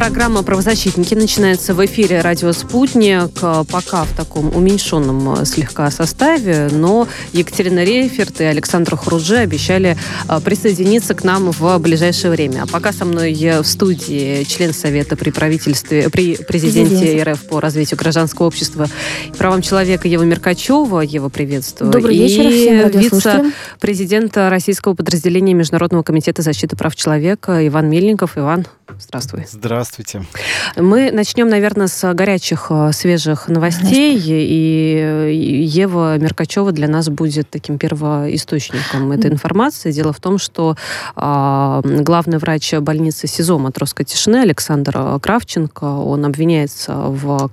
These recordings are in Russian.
Программа «Правозащитники» начинается в эфире «Радио Спутник», э, пока в таком уменьшенном э, слегка составе, но Екатерина Рейферт и Александр Хруджи обещали э, присоединиться к нам в ближайшее время. А пока со мной в студии член Совета при правительстве, при президенте. РФ по развитию гражданского общества и правам человека Ева Меркачева. Ева, приветствую. Добрый И вечер всем радиослушателям. вице-президента Российского подразделения Международного комитета защиты прав человека Иван Мельников. Иван, здравствуй. Здравствуйте. Мы начнем, наверное, с горячих, э, свежих новостей. И Ева Меркачева для нас будет таким первоисточником этой информации. Дело в том, что а, главный врач больницы СИЗО Матросской тишины Александр э, Кравченко, он обвиняется в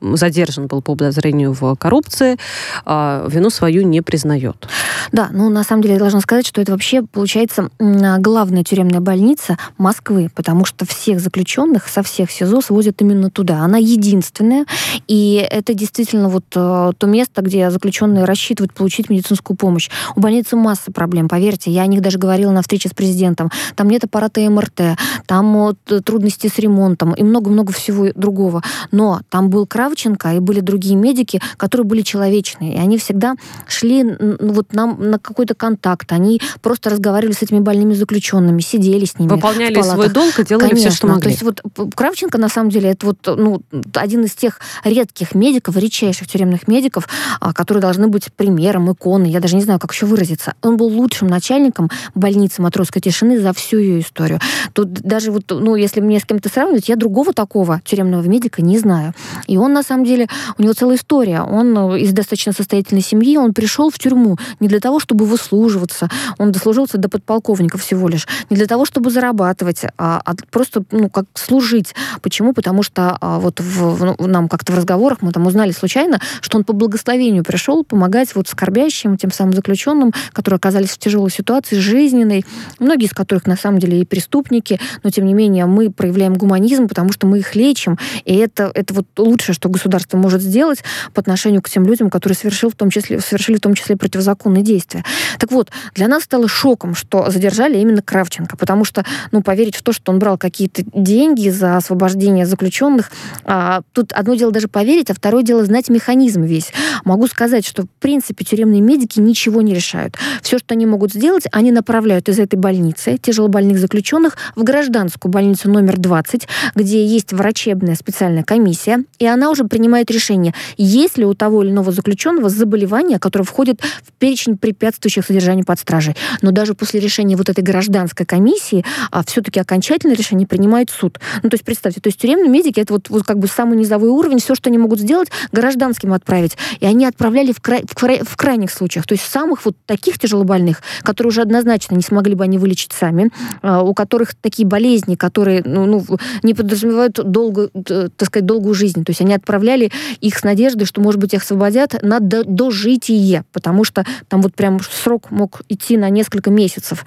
задержан был по подозрению в коррупции, а, вину свою не признает. Да, ну на самом деле я должна сказать, что это вообще получается главная тюремная больница Москвы, потому что всех заключенных со всех СИЗО свозят именно туда. Она единственная, и это действительно вот э, то место, где заключенные рассчитывают получить медицинскую помощь. У больницы масса проблем, поверьте, я о них даже говорила на встрече с президентом. Там нет аппарата МРТ, там э, трудности с ремонтом и много-много всего другого. Но там был Кравченко и были другие медики, которые были человечные, и они всегда шли ну, вот нам на какой-то контакт, они просто разговаривали с этими больными заключенными, сидели с ними. Выполняли свой долг и делали Конечно. все, что могли. То есть вот Кравченко, на самом деле, это вот ну, один из тех редких медиков, редчайших тюремных медиков, а, которые должны быть примером, иконой, я даже не знаю, как еще выразиться. Он был лучшим начальником больницы Матросской тишины за всю ее историю. Тут даже вот, ну, если мне с кем-то сравнивать, я другого такого тюремного медика не знаю. И он, на самом деле, у него целая история. Он э, из достаточно состоятельной семьи, он пришел в тюрьму не для того, чтобы выслуживаться, он дослужился до подполковника всего лишь, не для того, чтобы зарабатывать, а, а просто, ну, как служить. Почему? Потому что а, вот в, в- ну, нам как-то в разговорах мы там узнали случайно, что он по благословению пришел помогать вот скорбящим, тем самым заключенным, которые оказались в тяжелой ситуации, жизненной, многие из которых на самом деле и преступники, но тем не менее мы проявляем гуманизм, потому что мы их лечим, и это, это вот лучшее, что государство может сделать по отношению к тем людям, которые совершил в том числе, совершили в том числе противозаконные действия. Так вот, для нас стало шоком, что задержали именно Кравченко, потому что, ну, поверить в то, что он брал какие-то деньги за освобождение заключенных, а, тут одно дело даже поверить, а второе дело знать механизм весь. Могу сказать, что, в принципе, тюремные медики ничего не решают. Все, что они могут сделать, они направляют из этой больницы тяжелобольных заключенных в гражданскую больницу номер 20, где есть врачебная специальная комиссия, и она уже принимает решение, есть ли у того или иного заключенного заболевание, которое входит в перечень препятствующих содержанию под стражей. Но даже после решения вот этой гражданской комиссии а, все-таки окончательное решение принимает суд. Ну, то есть, представьте, то есть тюремные медики это вот, вот как бы самый низовой уровень, все, что они могут сделать, гражданским отправить. И они отправляли в, край- в, край- в крайних случаях, то есть самых вот таких тяжелобольных, которые уже однозначно не смогли бы они вылечить сами, а, у которых такие болезни, которые ну, ну, не подразумевают долгую, так сказать, долгую жизнь. То есть они отправляли их с надеждой, что, может быть, их освободят на до- дожитие, потому что там вот прям срок мог идти на несколько месяцев.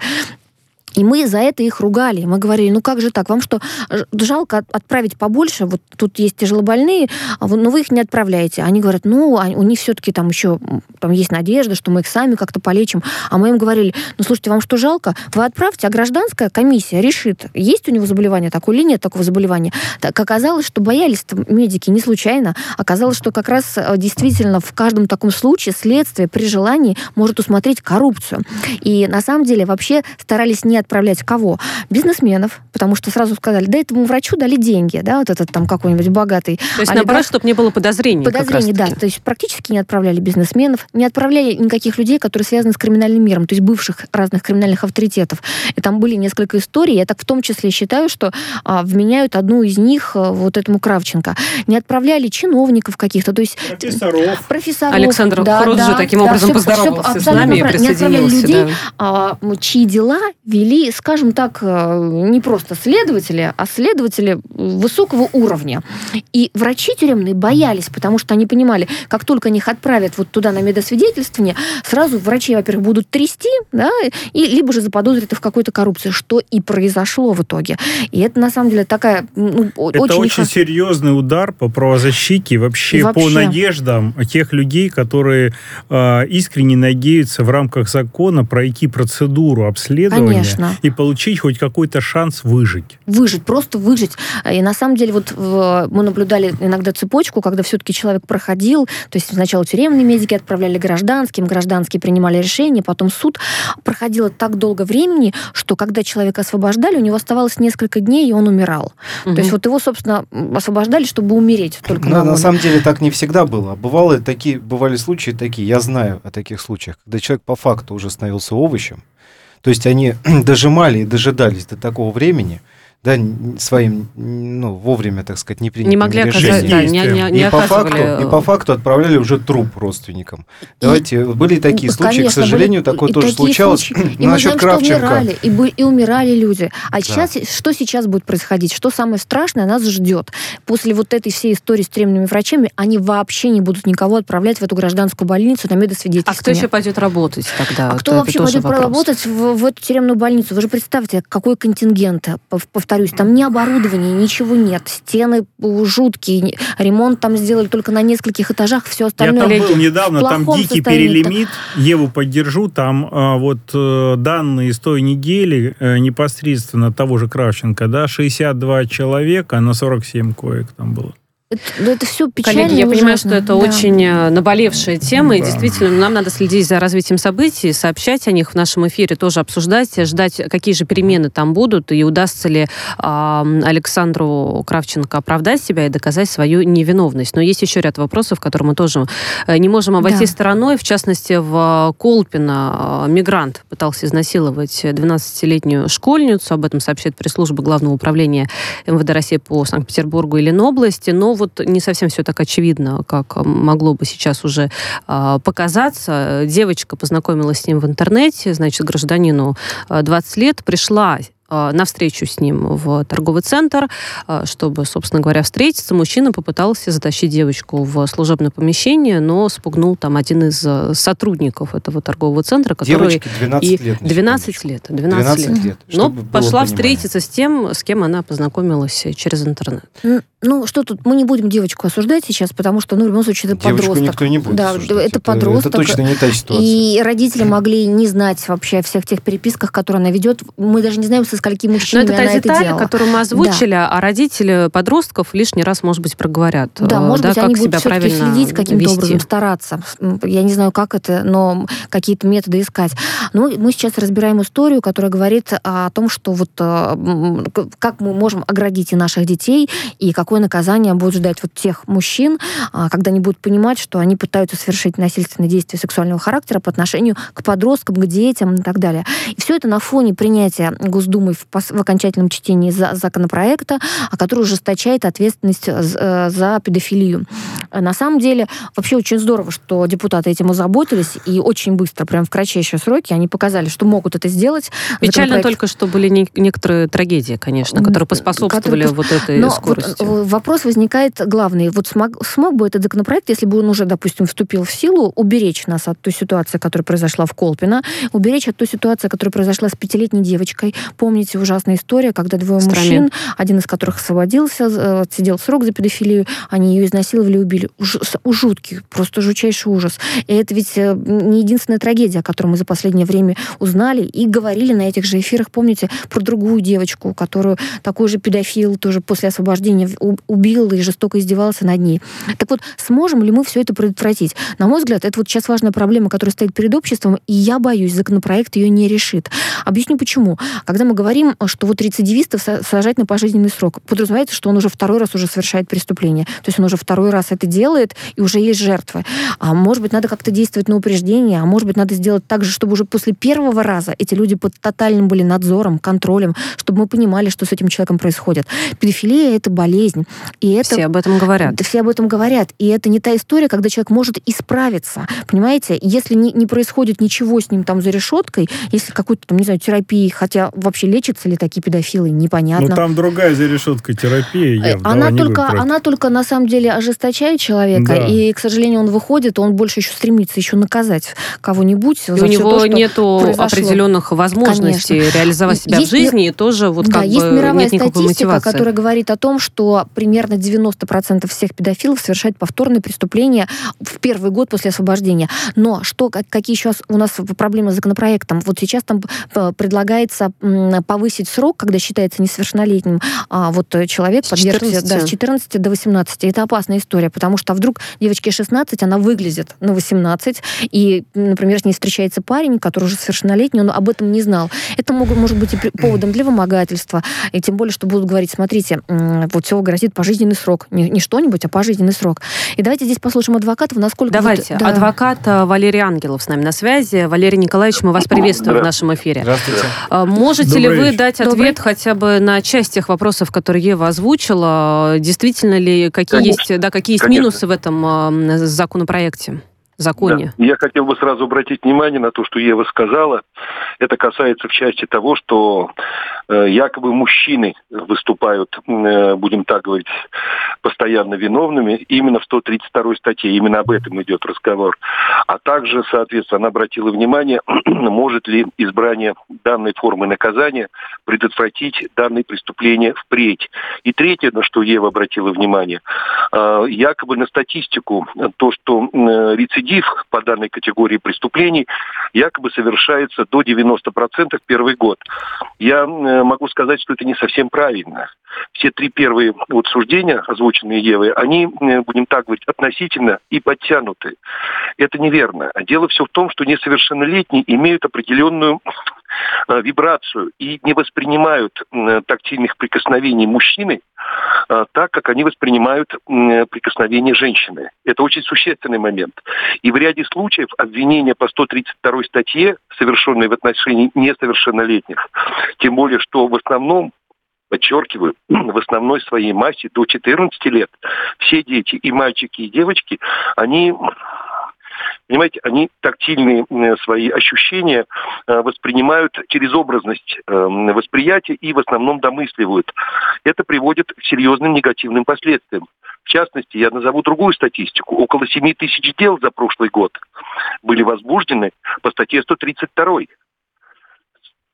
И мы за это их ругали. Мы говорили, ну как же так, вам что, жалко от- отправить побольше? Вот тут есть тяжелобольные, а но вы их не отправляете. Они говорят, ну, а у них все-таки там еще там есть надежда, что мы их сами как-то полечим. А мы им говорили, ну, слушайте, вам что, жалко? Вы отправьте, а гражданская комиссия решит, есть у него заболевание такое или нет такого заболевания. Так оказалось, что боялись медики не случайно. Оказалось, что как раз э, действительно в каждом таком случае следствие при желании может усмотреть коррупцию. И на самом деле вообще старались не отправлять кого? Бизнесменов, потому что сразу сказали, да этому врачу дали деньги, да, вот этот там какой-нибудь богатый То есть, олигарх. наоборот, чтобы не было подозрений. Подозрений, да. То есть практически не отправляли бизнесменов, не отправляли никаких людей, которые связаны с криминальным миром, то есть бывших разных криминальных авторитетов. И там были несколько историй. Я так в том числе считаю, что а, вменяют одну из них а, вот этому Кравченко. Не отправляли чиновников каких-то, то есть Профессоров. профессоров. Александр да, Хруджи да, таким да, образом всё поздоровался с абсолютно нами и правильно. Не отправляли присоединился. людей, да. а, чьи дела вели вели, скажем так, не просто следователи, а следователи высокого уровня. И врачи тюремные боялись, потому что они понимали, как только их отправят вот туда на медосвидетельствование, сразу врачи, во-первых, будут трясти, да, и либо же заподозрят в какой-то коррупции, что и произошло в итоге. И это, на самом деле, такая ну, это очень... очень серьезный удар по правозащите вообще, вообще. по надеждам тех людей, которые э, искренне надеются в рамках закона пройти процедуру обследования Конечно. и получить хоть какой-то шанс выжить. Выжить, просто выжить. И на самом деле вот в, мы наблюдали иногда цепочку, когда все-таки человек проходил, то есть сначала тюремные медики отправляли гражданским, гражданские принимали решение, потом суд. Проходило так долго времени, что когда человека освобождали, у него оставалось несколько дней, и он умирал. Угу. То есть вот его, собственно, освобождали, чтобы умереть только на, на самом деле так не всегда было. Бывало такие, бывали случаи такие, я знаю о таких случаях, когда человек по факту уже становился овощем, то есть они дожимали и дожидались до такого времени, да, своим, ну, вовремя, так сказать, не принятыми не могли оказать, да, не, не, не и, по факту, и по факту отправляли уже труп родственникам. Давайте, были такие случаи, Конечно, к сожалению, были, такое тоже случалось. Случаи. И насчет мы знаем, Кравченко. Что умирали, и, были, и умирали люди. А да. сейчас, что сейчас будет происходить? Что самое страшное нас ждет? После вот этой всей истории с тюремными врачами, они вообще не будут никого отправлять в эту гражданскую больницу на медосвидетельствование. А кто еще пойдет работать тогда? А вот кто вообще пойдет вопрос. работать в, в эту тюремную больницу? Вы же представьте, какой контингент, повторюсь, там ни оборудования, ничего нет. Стены жуткие, ремонт там сделали только на нескольких этажах, все остальное. Я там был недавно, там дикий перелимит. Еву поддержу, там а, вот э, данные с той недели э, непосредственно того же Кравченко, да, 62 человека на 47 коек там было. Это, это все печально. Коллеги, я ужасно. понимаю, что это да. очень э, наболевшая тема, да. и действительно нам надо следить за развитием событий, сообщать о них в нашем эфире, тоже обсуждать, ждать, какие же перемены там будут, и удастся ли э, Александру Кравченко оправдать себя и доказать свою невиновность. Но есть еще ряд вопросов, которые мы тоже э, не можем обойти да. стороной. В частности, в Колпино э, мигрант пытался изнасиловать 12-летнюю школьницу. Об этом сообщает пресс-служба Главного управления МВД России по Санкт-Петербургу и Ленобласти. Но вот не совсем все так очевидно, как могло бы сейчас уже э, показаться. Девочка познакомилась с ним в интернете, значит, гражданину 20 лет, пришла на встречу с ним в торговый центр, э, чтобы, собственно говоря, встретиться. Мужчина попытался затащить девочку в служебное помещение, но спугнул там один из э, сотрудников этого торгового центра, который... Девочке 12 и лет. 12 лет. 12, 12 лет. Но пошла встретиться с тем, с кем она познакомилась через интернет. Ну, что тут, мы не будем девочку осуждать сейчас, потому что, ну, в любом случае, это Девочку подросток. никто не будет Да, осуждать. это подросток. Это точно не та ситуация. И родители могли не знать вообще о всех тех переписках, которые она ведет. Мы даже не знаем, со скольки мужчинами Но это та деталь, это которую мы озвучили, да. а родители подростков лишний раз, может быть, проговорят. Да, э, может да, быть, они будут все-таки следить каким-то образом, стараться. Я не знаю, как это, но какие-то методы искать. Ну, мы сейчас разбираем историю, которая говорит о том, что вот э, как мы можем оградить и наших детей, и какое наказание будет ждать вот тех мужчин, а, когда они будут понимать, что они пытаются совершить насильственные действия сексуального характера по отношению к подросткам, к детям и так далее. И все это на фоне принятия Госдумой в в окончательном чтении за законопроекта, а который ужесточает ответственность э, за педофилию. На самом деле, вообще очень здорово, что депутаты этим озаботились, и очень быстро, прям в кратчайшие сроки, они показали, что могут это сделать. Печально Законопроект... только, что были не, некоторые трагедии, конечно, которые поспособствовали которые... вот этой Но скорости. Вот вопрос возникает главный. Вот смог, смог бы этот законопроект, если бы он уже, допустим, вступил в силу, уберечь нас от той ситуации, которая произошла в Колпино, уберечь от той ситуации, которая произошла с пятилетней девочкой. Помните ужасная история, когда двое Страмен. мужчин, один из которых освободился, отсидел срок за педофилию, они ее изнасиловали и убили. Уж, жуткий, просто жутчайший ужас. И это ведь э, не единственная трагедия, о которой мы за последнее время узнали и говорили на этих же эфирах. Помните про другую девочку, которую такой же педофил тоже после освобождения убил и жестоко издевался над ней. Так вот, сможем ли мы все это предотвратить? На мой взгляд, это вот сейчас важная проблема, которая стоит перед обществом, и я боюсь, законопроект ее не решит. Объясню почему. Когда мы говорим, что вот рецидивистов сажать на пожизненный срок. Подразумевается, что он уже второй раз уже совершает преступление. То есть он уже второй раз это делает, и уже есть жертвы. А может быть, надо как-то действовать на упреждение, а может быть, надо сделать так же, чтобы уже после первого раза эти люди под тотальным были надзором, контролем, чтобы мы понимали, что с этим человеком происходит. Педофилия — это болезнь. И это... Все об этом говорят. Все об этом говорят. И это не та история, когда человек может исправиться. Понимаете? Если не, не происходит ничего с ним там за решеткой, если какой-то, там, не знаю, терапии, хотя вообще лечатся ли такие педофилы, непонятно. Ну, там другая за решеткой терапия э, явно. Она, только, она только, на самом деле, ожесточает человека, да. и, к сожалению, он выходит, он больше еще стремится еще наказать кого-нибудь. И у него то, нету произошло. определенных возможностей Конечно. реализовать себя есть, в жизни, и тоже вот да, как есть бы мировая нет никакой статистика, мотивации. которая говорит о том, что примерно 90% всех педофилов совершают повторные преступления в первый год после освобождения. Но что, какие еще у нас проблемы с законопроектом? Вот сейчас там э, предлагается повысить срок, когда считается несовершеннолетним а вот человек подвергся да, с 14 до 18. Это опасная история, потому что вдруг девочке 16, она выглядит на 18, и, например, с ней встречается парень, который уже совершеннолетний, он об этом не знал. Это могут, может быть и поводом для вымогательства, и тем более, что будут говорить, смотрите, вот всего грозит пожизненный срок. Не, не что-нибудь, а пожизненный срок. И давайте здесь послушаем адвокатов, насколько... Давайте. Вот, да. Адвокат э, Валерий Ангелов с нами на связи. Валерий Николаевич, мы вас приветствуем в нашем эфире. Здравствуйте. А, можете Добрый ли вы вечер. дать ответ Добрый. хотя бы на часть тех вопросов, которые Ева озвучила? Действительно ли, какие Конечно. есть, да, какие есть Конечно. минусы в этом законопроекте? Законе. Да. Я хотел бы сразу обратить внимание на то, что Ева сказала. Это касается в части того, что э, якобы мужчины выступают, э, будем так говорить, постоянно виновными именно в 132 статье. Именно об этом идет разговор. А также, соответственно, она обратила внимание, может ли избрание данной формы наказания предотвратить данные преступления впредь. И третье, на что Ева обратила внимание, э, якобы на статистику, то, что э, рецидив рецидив по данной категории преступлений якобы совершается до 90% первый год. Я могу сказать, что это не совсем правильно. Все три первые вот суждения, озвученные Евой, они, будем так говорить, относительно и подтянуты. Это неверно. Дело все в том, что несовершеннолетние имеют определенную вибрацию и не воспринимают тактильных прикосновений мужчины так, как они воспринимают прикосновения женщины. Это очень существенный момент. И в ряде случаев обвинения по 132 статье, совершенные в отношении несовершеннолетних, тем более, что в основном подчеркиваю, в основной своей массе до 14 лет все дети, и мальчики, и девочки, они понимаете, они тактильные свои ощущения э, воспринимают через образность э, восприятия и в основном домысливают. Это приводит к серьезным негативным последствиям. В частности, я назову другую статистику. Около 7 тысяч дел за прошлый год были возбуждены по статье 132.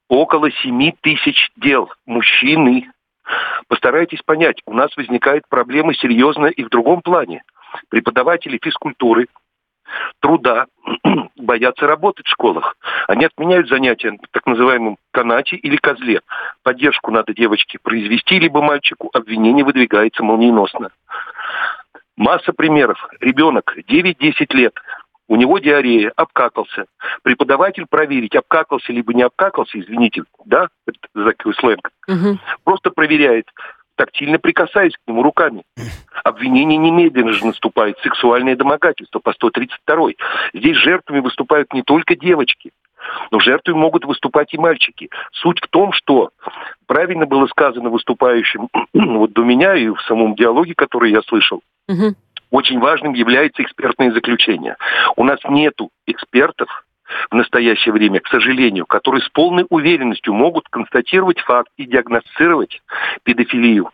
Около 7 тысяч дел. Мужчины. Постарайтесь понять, у нас возникает проблема серьезная и в другом плане. Преподаватели физкультуры, труда боятся работать в школах. Они отменяют занятия в так называемом канате или козле. Поддержку надо девочке произвести, либо мальчику. Обвинение выдвигается молниеносно. Масса примеров. Ребенок 9-10 лет, у него диарея, обкакался. Преподаватель проверить, обкакался либо не обкакался, извините, да, это такой сленг, угу. просто проверяет, тактильно прикасаясь к нему руками. Обвинение немедленно же наступает. Сексуальное домогательство по 132. Здесь жертвами выступают не только девочки, но жертвами могут выступать и мальчики. Суть в том, что правильно было сказано выступающим вот до меня и в самом диалоге, который я слышал, угу. очень важным является экспертное заключение. У нас нету экспертов, в настоящее время, к сожалению, которые с полной уверенностью могут констатировать факт и диагностировать педофилию.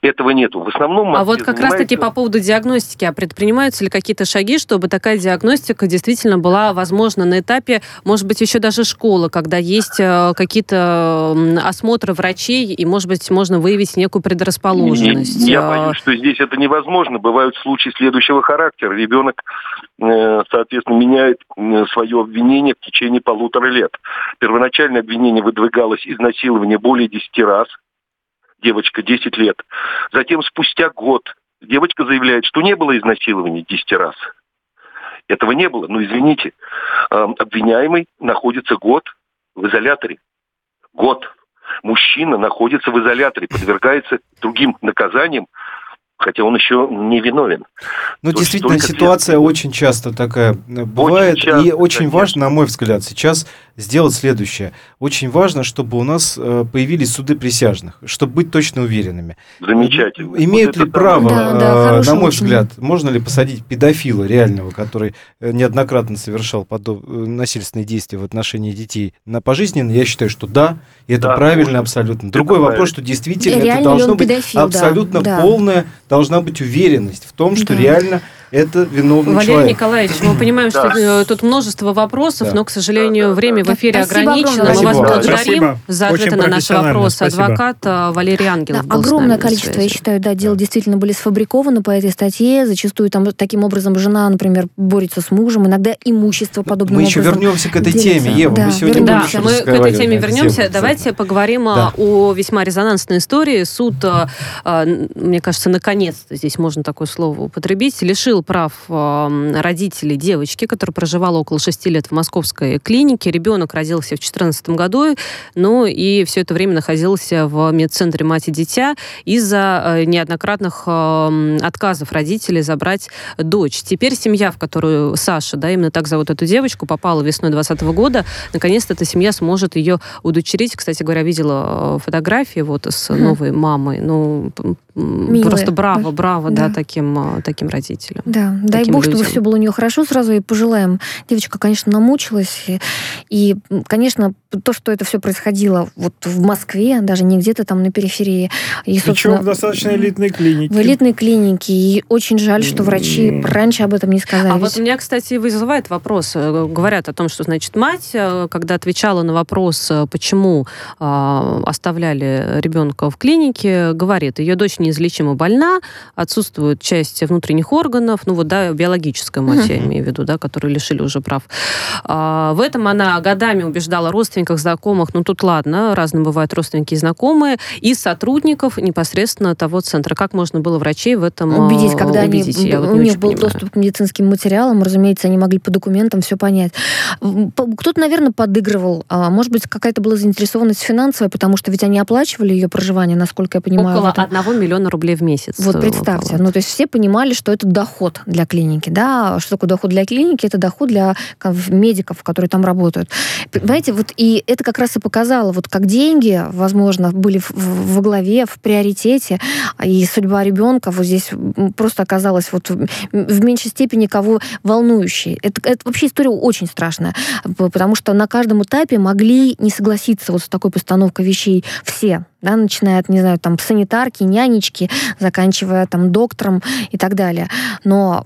Этого нету. В основном... А вот как занимается... раз-таки по поводу диагностики, а предпринимаются ли какие-то шаги, чтобы такая диагностика действительно была возможна на этапе, может быть, еще даже школы, когда есть э, какие-то осмотры врачей, и, может быть, можно выявить некую предрасположенность? Я а боюсь, что здесь это невозможно. Бывают случаи следующего характера. Ребенок, э, соответственно, меняет свое обвинение в течение полутора лет. Первоначальное обвинение выдвигалось изнасилование более 10 раз – девочка 10 лет. Затем спустя год девочка заявляет, что не было изнасилования 10 раз. Этого не было. Ну, извините, обвиняемый находится год в изоляторе. Год. Мужчина находится в изоляторе, подвергается другим наказаниям хотя он еще не виновен. Ну, действительно, ситуация следствие... очень часто такая э, бывает, очень часто, и очень конечно. важно, на мой взгляд, сейчас сделать следующее. Очень важно, чтобы у нас э, появились суды присяжных, чтобы быть точно уверенными. Замечательно. Имеют вот ли право, да, да, на мой очень. взгляд, можно ли посадить педофила реального, который неоднократно совершал подоб... насильственные действия в отношении детей на пожизненно? Я считаю, что да, и это да, правильно абсолютно. Другой вопрос, что действительно Реально это должно быть педофил, абсолютно да, полная должна быть уверенность в том, что да. реально это виновный Валерий человек. Николаевич, мы понимаем, что э, тут множество вопросов, но, к сожалению, время в эфире ограничено. Мы вас благодарим за ответы на наши вопросы. Адвокат э, Валерий Ангелов Огромное количество, я считаю, да, дел действительно были сфабрикованы по этой статье. Зачастую там таким образом жена, например, борется с мужем, иногда имущество подобным Мы еще вернемся к этой теме, Ева. Мы сегодня да, мы к этой теме вернемся. Давайте поговорим э, о весьма резонансной истории. Суд, мне кажется, наконец-то, здесь можно такое слово употребить, лишил лишил прав родителей девочки, которая проживала около шести лет в московской клинике. Ребенок родился в 2014 году, ну и все это время находился в медцентре мать и дитя из-за э, неоднократных отказов родителей забрать дочь. Теперь семья, в которую Саша, да, именно так зовут эту девочку, попала весной 2020 года, наконец-то эта семья сможет ее удочерить. Кстати говоря, видела э, фотографии вот с новой мамой. Ну, Милые. просто браво, браво, да, да таким, э, таким родителям. Да, дай бог, людям. чтобы все было у нее хорошо сразу и пожелаем. Девочка, конечно, намучилась. И, и, конечно, то, что это все происходило вот в Москве, даже не где-то там на периферии. И, Причем в достаточно элитной клинике. В элитной клинике. И очень жаль, что врачи раньше об этом не сказали. А Ведь... вот у меня, кстати, вызывает вопрос. Э, говорят о том, что, значит, мать, э, когда отвечала на вопрос, э, почему э, оставляли ребенка в клинике, говорит, ее дочь неизлечимо больна, отсутствует часть внутренних органов, ну вот, да, биологическая мать, я имею в виду, да, которую лишили уже прав. А, в этом она годами убеждала родственников, знакомых, ну тут ладно, разные бывают родственники и знакомые, и сотрудников непосредственно того центра. Как можно было врачей в этом убедить, когда убедить? они, я вот у них был понимаю. доступ к медицинским материалам, разумеется, они могли по документам все понять. Кто-то, наверное, подыгрывал, а может быть, какая-то была заинтересованность финансовая, потому что ведь они оплачивали ее проживание, насколько я понимаю. Около одного миллиона рублей в месяц. Вот представьте, около. ну то есть все понимали, что это доход доход для клиники, да, что такое доход для клиники? Это доход для медиков, которые там работают. Понимаете, вот и это как раз и показало, вот как деньги, возможно, были во главе, в приоритете, и судьба ребенка вот здесь просто оказалась вот в меньшей степени кого волнующей. Это, это вообще история очень страшная, потому что на каждом этапе могли не согласиться вот с такой постановкой вещей все да, начиная от, не знаю, там, санитарки, нянечки, заканчивая там доктором и так далее. Но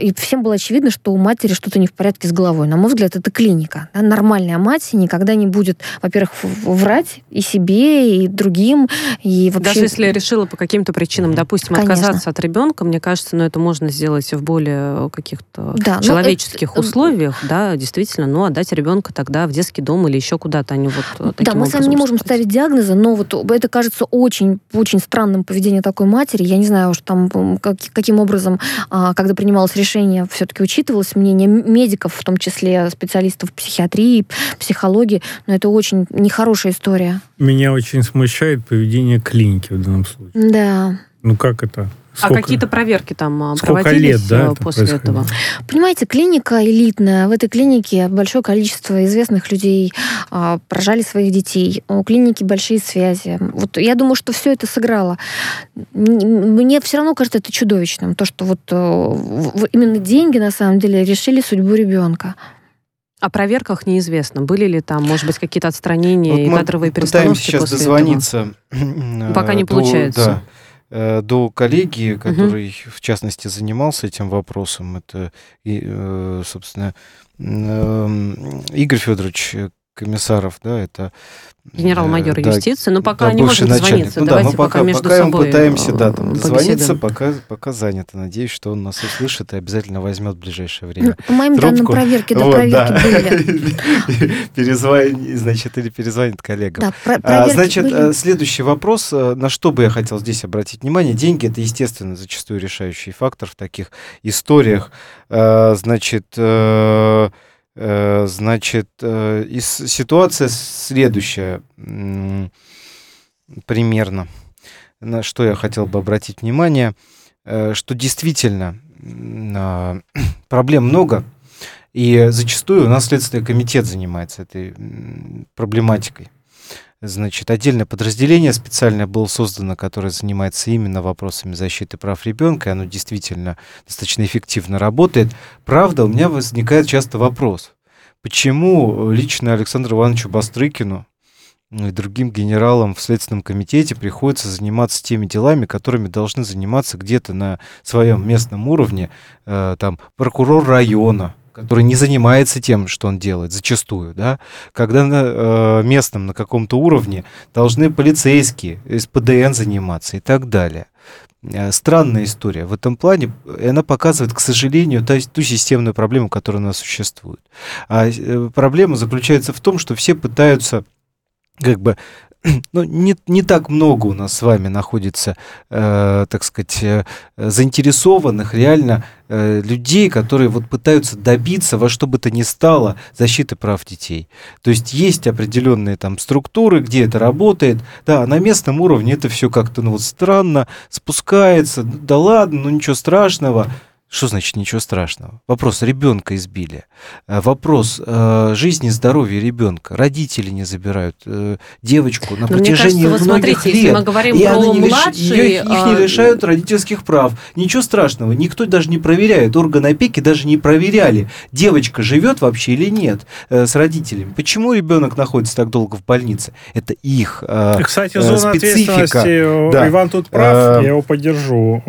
и всем было очевидно, что у матери что-то не в порядке с головой. На мой взгляд, это клиника. Да? Нормальная мать никогда не будет, во-первых, врать и себе, и другим. И вообще... Даже если я решила по каким-то причинам, допустим, Конечно. отказаться от ребенка, мне кажется, ну, это можно сделать в более каких-то да, человеческих это... условиях, да, действительно, ну, отдать ребенка тогда в детский дом или еще куда-то, они вот Да, мы сами не можем ставить диагнозы, но вот это кажется очень, очень странным поведением такой матери. Я не знаю, что там как, каким образом, а, когда принималось решение, все-таки учитывалось мнение медиков, в том числе специалистов психиатрии, психологии, но это очень нехорошая история. Меня очень смущает поведение клиники в данном случае. Да. Ну как это? А Сколько? А какие-то проверки там а, Сколько проводились лет, да, э, после это этого? Понимаете, клиника элитная. В этой клинике большое количество известных людей а, поражали своих детей. У клиники большие связи. Вот я думаю, что все это сыграло. Мне все равно кажется это чудовищным. То, что вот э, именно деньги на самом деле решили судьбу ребенка. О проверках неизвестно. Были ли там, может быть, какие-то отстранения вот и кадровые перестановки пытаемся сейчас дозвониться. Этого? Пока не получается. Да Э, до коллеги, который, угу. в частности, занимался этим вопросом. Это, э, собственно, эм, Игорь Федорович Комиссаров, да, это генерал-майор да, юстиции, но пока да, не может дозвониться. Ну, Давайте да, пока, пока между пока собой пытаемся да, там, дозвониться, пока, пока занято. Надеюсь, что он нас услышит и обязательно возьмет в ближайшее время. По моим Трубку. данным, проверки до вот, проверки да. были. Перезвонит, значит, или перезвонит коллегам. Да, про- а, значит, были. Э, следующий вопрос, э, на что бы я хотел здесь обратить внимание. Деньги — это, естественно, зачастую решающий фактор в таких историях. А, значит, Э, значит, э, ситуация следующая примерно. На что я хотел бы обратить внимание. что действительно а, проблем много, и зачастую у нас Следственный комитет занимается этой проблематикой. Значит, отдельное подразделение специальное было создано, которое занимается именно вопросами защиты прав ребенка, и оно действительно достаточно эффективно работает. Правда, у меня возникает часто вопрос, почему лично Александру Ивановичу Бастрыкину и другим генералам в Следственном комитете приходится заниматься теми делами, которыми должны заниматься где-то на своем местном уровне, э, там, прокурор района, который не занимается тем, что он делает, зачастую, да, когда на э, местном, на каком-то уровне должны полицейские, СПДН заниматься и так далее. Э, странная история в этом плане, и она показывает, к сожалению, ту, ту системную проблему, которая у нас существует. А э, проблема заключается в том, что все пытаются как бы ну, не, не так много у нас с вами находится, э, так сказать, э, заинтересованных реально э, людей, которые вот пытаются добиться во что бы то ни стало защиты прав детей. То есть есть определенные там структуры, где это работает. Да, на местном уровне это все как-то ну, вот странно спускается. Да ладно, ну ничего страшного. Что значит ничего страшного? Вопрос ребенка избили. Э, вопрос э, жизни и здоровья ребенка. Родители не забирают э, девочку на Но протяжении мне кажется, многих смотрите, лет. Если мы говорим и про не младший, ее, их не лишают родительских прав. Ничего страшного. Никто даже не проверяет. Органы опеки даже не проверяли, девочка живет вообще или нет э, с родителями. Почему ребенок находится так долго в больнице? Это их э, Кстати, зона специфика. ответственности, да. Иван тут прав, я его поддержу.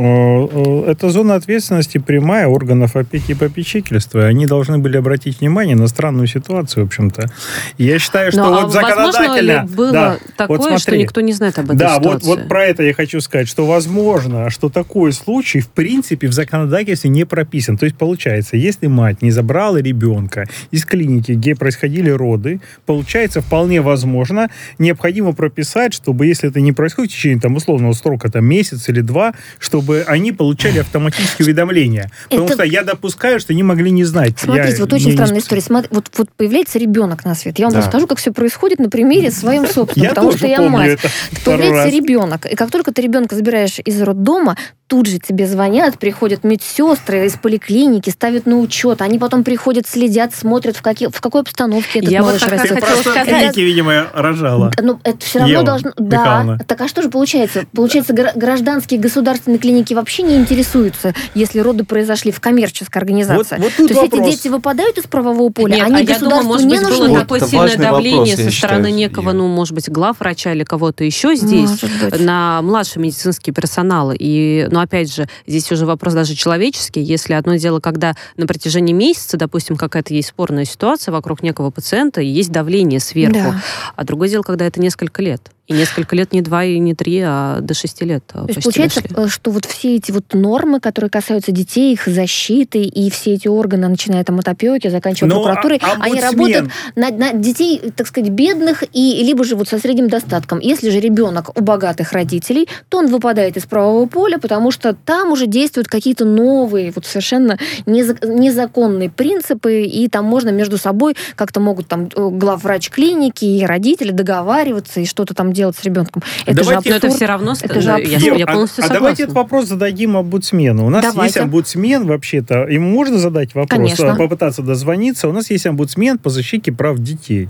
Это зона ответственности прямая органов опеки и попечительства. Они должны были обратить внимание на странную ситуацию, в общем-то. я считаю, что Но, ну, вот а законодательно... Было да, такое, вот что никто не знает об этой да, ситуации? Да, вот, вот про это я хочу сказать, что возможно, что такой случай, в принципе, в законодательстве не прописан. То есть, получается, если мать не забрала ребенка из клиники, где происходили роды, получается, вполне возможно, необходимо прописать, чтобы, если это не происходит в течение там, условного срока, там, месяц или два, чтобы они получали автоматические уведомления мнение. Потому это... что я допускаю, что они могли не знать. Смотрите, я вот очень странная история. Смотри, вот, вот появляется ребенок на свет. Я вам да. расскажу, как все происходит на примере своем собственном, потому что я мать. Появляется ребенок, и как только ты ребенка забираешь из роддома, тут же тебе звонят, приходят медсестры из поликлиники, ставят на учет, они потом приходят, следят, смотрят, в, какие, в какой обстановке этот Я малыш вот растет. Просто в клинике, видимо, рожала. Ну, это все равно Ева должно... Да. Так а что же получается? Получается, гражданские государственные клиники вообще не интересуются, если роды произошли в коммерческой организации. Вот, вот тут То есть эти дети выпадают из правового поля, Нет, они а государству я думаю, может не быть, нужны. было такое сильное давление вопрос, со стороны считаю, некого, ну, может быть, глав врача или кого-то еще здесь, на младший медицинский персонал. И, ну, опять же, здесь уже вопрос даже человеческий. Если одно дело, когда на протяжении месяца, допустим, какая-то есть спорная ситуация вокруг некого пациента, и есть давление сверху, да. а другое дело, когда это несколько лет. И несколько лет не два и не три, а до шести лет. То есть получается, дошли. Э, что вот все эти вот нормы, которые касаются детей, их защиты, и все эти органы, начиная там от опеки, заканчивая Но, прокуратурой, а, они работают на, на детей, так сказать, бедных и либо же вот со средним достатком. Если же ребенок у богатых родителей, то он выпадает из правового поля, потому что там уже действуют какие-то новые, вот совершенно незаконные принципы, и там можно между собой как-то могут там э, главврач клиники и родители договариваться и что-то там делать с ребенком. Это давайте, же абсурд. это все равно... Это же абсурд. Я, я полностью а, согласна. А давайте этот вопрос зададим омбудсмену. У нас давайте. есть омбудсмен вообще-то. Ему можно задать вопрос, Конечно. попытаться дозвониться. У нас есть омбудсмен по защите прав детей.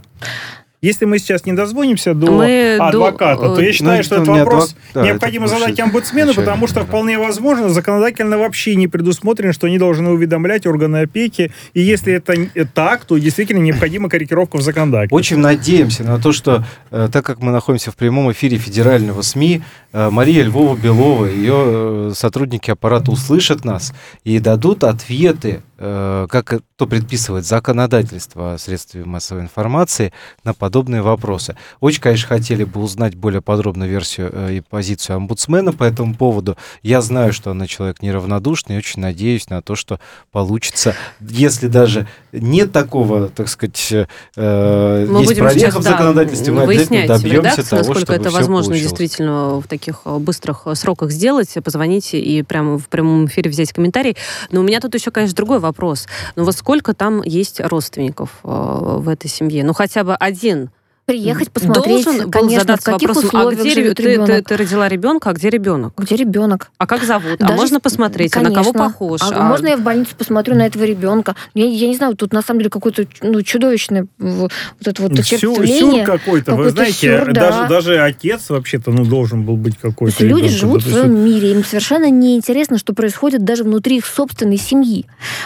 Если мы сейчас не дозвонимся до мы адвоката, до... то я считаю, ну, что этот вопрос адвок... необходимо да, задать омбудсмену, потому что да. вполне возможно, законодательно вообще не предусмотрено, что они должны уведомлять органы опеки. И если это так, то действительно необходима корректировка в законодательстве. Очень надеемся на то, что э, так как мы находимся в прямом эфире федерального СМИ, э, Мария Львова-Белова, ее э, сотрудники аппарата услышат нас и дадут ответы Э, как то предписывает законодательство о средстве массовой информации на подобные вопросы. Очень, конечно, хотели бы узнать более подробную версию э, и позицию омбудсмена по этому поводу. Я знаю, что она человек неравнодушный, и очень надеюсь на то, что получится, если даже нет такого, так сказать, э, мы есть прореха в законодательстве, мы обязательно добьемся того, насколько чтобы это возможно получилось. действительно в таких быстрых сроках сделать, позвоните и прямо в прямом эфире взять комментарий. Но у меня тут еще, конечно, другой вопрос. Ну вот сколько там есть родственников э, в этой семье? Ну хотя бы один приехать, посмотреть, Должен конечно, задаться в каких вопросом, условиях а где живет ты, ты, ты родила ребенка, а где ребенок? Где ребенок? А как зовут? А Даже, а можно посмотреть, конечно, а на кого похож? А, а... Можно я в больницу посмотрю на этого ребенка? Я, я не знаю, тут на самом деле какое-то ну, чудовищное вот это вот очертвление. Сюр какой-то, какой вы знаете, сюр, да. даже, даже отец вообще-то ну, должен был быть какой-то. Люди живут в своем мире, им совершенно неинтересно, что происходит даже внутри их собственной семьи.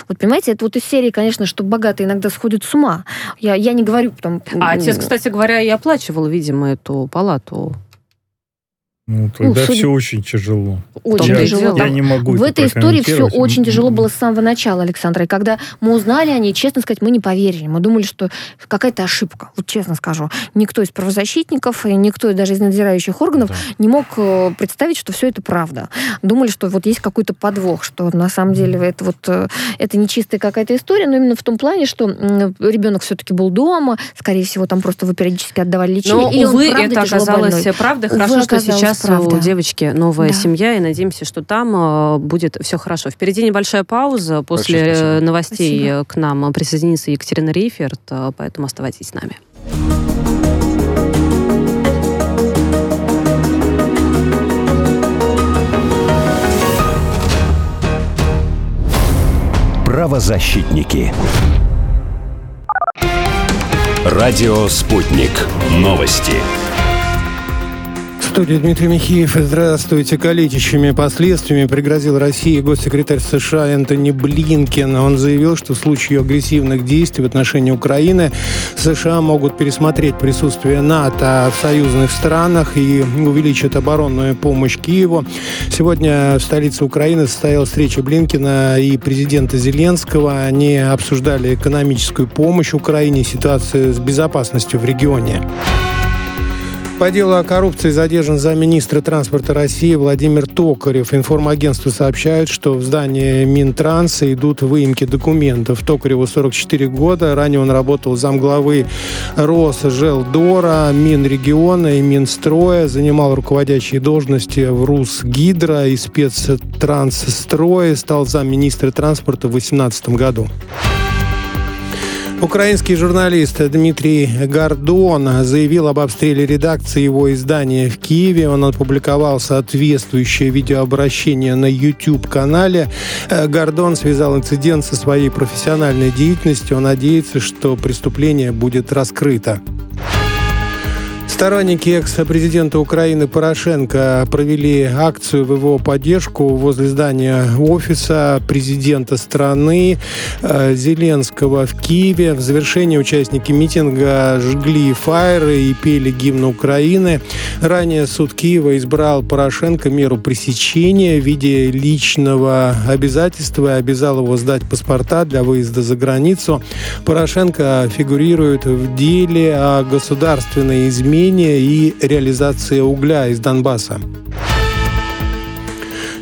Вот понимаете, это вот из серии, конечно, что богатые иногда сходят с ума. Я, я не говорю там... А отец, кстати говоря, и оплачивал, видимо, эту палату ну, тогда ну, все очень тяжело. Очень я, тяжело. Я не могу В этой истории все очень тяжело было с самого начала, Александра. И когда мы узнали о ней, честно сказать, мы не поверили. Мы думали, что какая-то ошибка. Вот честно скажу. Никто из правозащитников и никто даже из надзирающих органов да. не мог э, представить, что все это правда. Думали, что вот есть какой-то подвох, что на самом деле это вот э, это не чистая какая-то история, но именно в том плане, что ребенок все-таки был дома, скорее всего, там просто вы периодически отдавали лечение. Но, увы, это оказалось правдой. Хорошо, что сейчас правда. у девочки новая да. семья, и надеемся, что там э, будет все хорошо. Впереди небольшая пауза. После новостей спасибо. к нам присоединится Екатерина Рейферт, э, поэтому оставайтесь с нами. Правозащитники. Радио «Спутник». Новости студии Дмитрий Михеев. Здравствуйте. Калечащими последствиями пригрозил России госсекретарь США Энтони Блинкен. Он заявил, что в случае агрессивных действий в отношении Украины США могут пересмотреть присутствие НАТО в союзных странах и увеличат оборонную помощь Киеву. Сегодня в столице Украины состоялась встреча Блинкина и президента Зеленского. Они обсуждали экономическую помощь Украине, ситуацию с безопасностью в регионе. По делу о коррупции задержан замминистра транспорта России Владимир Токарев. Информагентство сообщает, что в здании Минтранса идут выемки документов. Токареву 44 года. Ранее он работал замглавы Росжелдора, Минрегиона и Минстроя. Занимал руководящие должности в Русгидро и спецтрансстрое. Стал замминистра транспорта в 2018 году. Украинский журналист Дмитрий Гордон заявил об обстреле редакции его издания в Киеве. Он опубликовал соответствующее видеообращение на YouTube-канале. Гордон связал инцидент со своей профессиональной деятельностью. Он надеется, что преступление будет раскрыто. Сторонники экс-президента Украины Порошенко провели акцию в его поддержку возле здания офиса президента страны э, Зеленского в Киеве. В завершении участники митинга жгли фаеры и пели гимн Украины. Ранее суд Киева избрал Порошенко меру пресечения в виде личного обязательства и обязал его сдать паспорта для выезда за границу. Порошенко фигурирует в деле о государственной измене удобрения и реализация угля из Донбасса.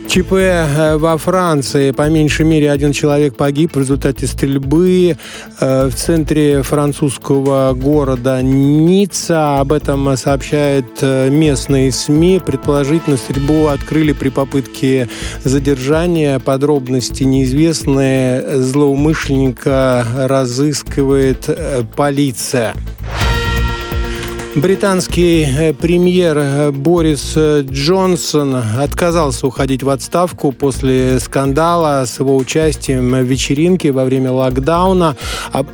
ЧП э, во Франции. По меньшей мере один человек погиб в результате стрельбы э, в центре французского города Ницца. Об этом сообщают э, местные СМИ. Предположительно, стрельбу открыли при попытке задержания. Подробности неизвестны. Злоумышленника разыскивает полиция. Британский э, премьер э, Борис э, Джонсон отказался уходить в отставку после скандала с его участием в вечеринке во время локдауна а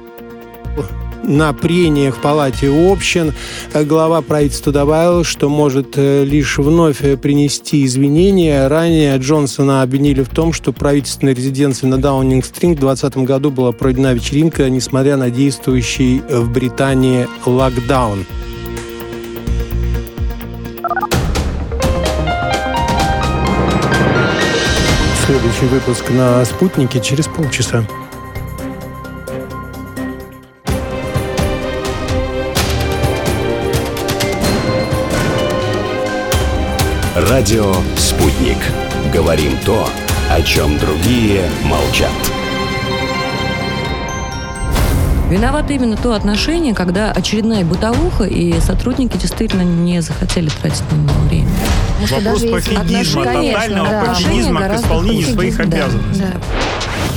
на прениях в Палате общин глава правительства добавил, что может лишь вновь принести извинения. Ранее Джонсона обвинили в том, что правительственной резиденции на Даунинг-стринг в 2020 году была проведена вечеринка, несмотря на действующий в Британии локдаун. Следующий выпуск на «Спутнике» через полчаса. Радио «Спутник». Говорим то, о чем другие молчат. Виновато именно то отношение, когда очередная бытовуха, и сотрудники действительно не захотели тратить на него время. Вопрос пофигизма, тотального да. пофигизма к исполнению своих обязанностей. Да.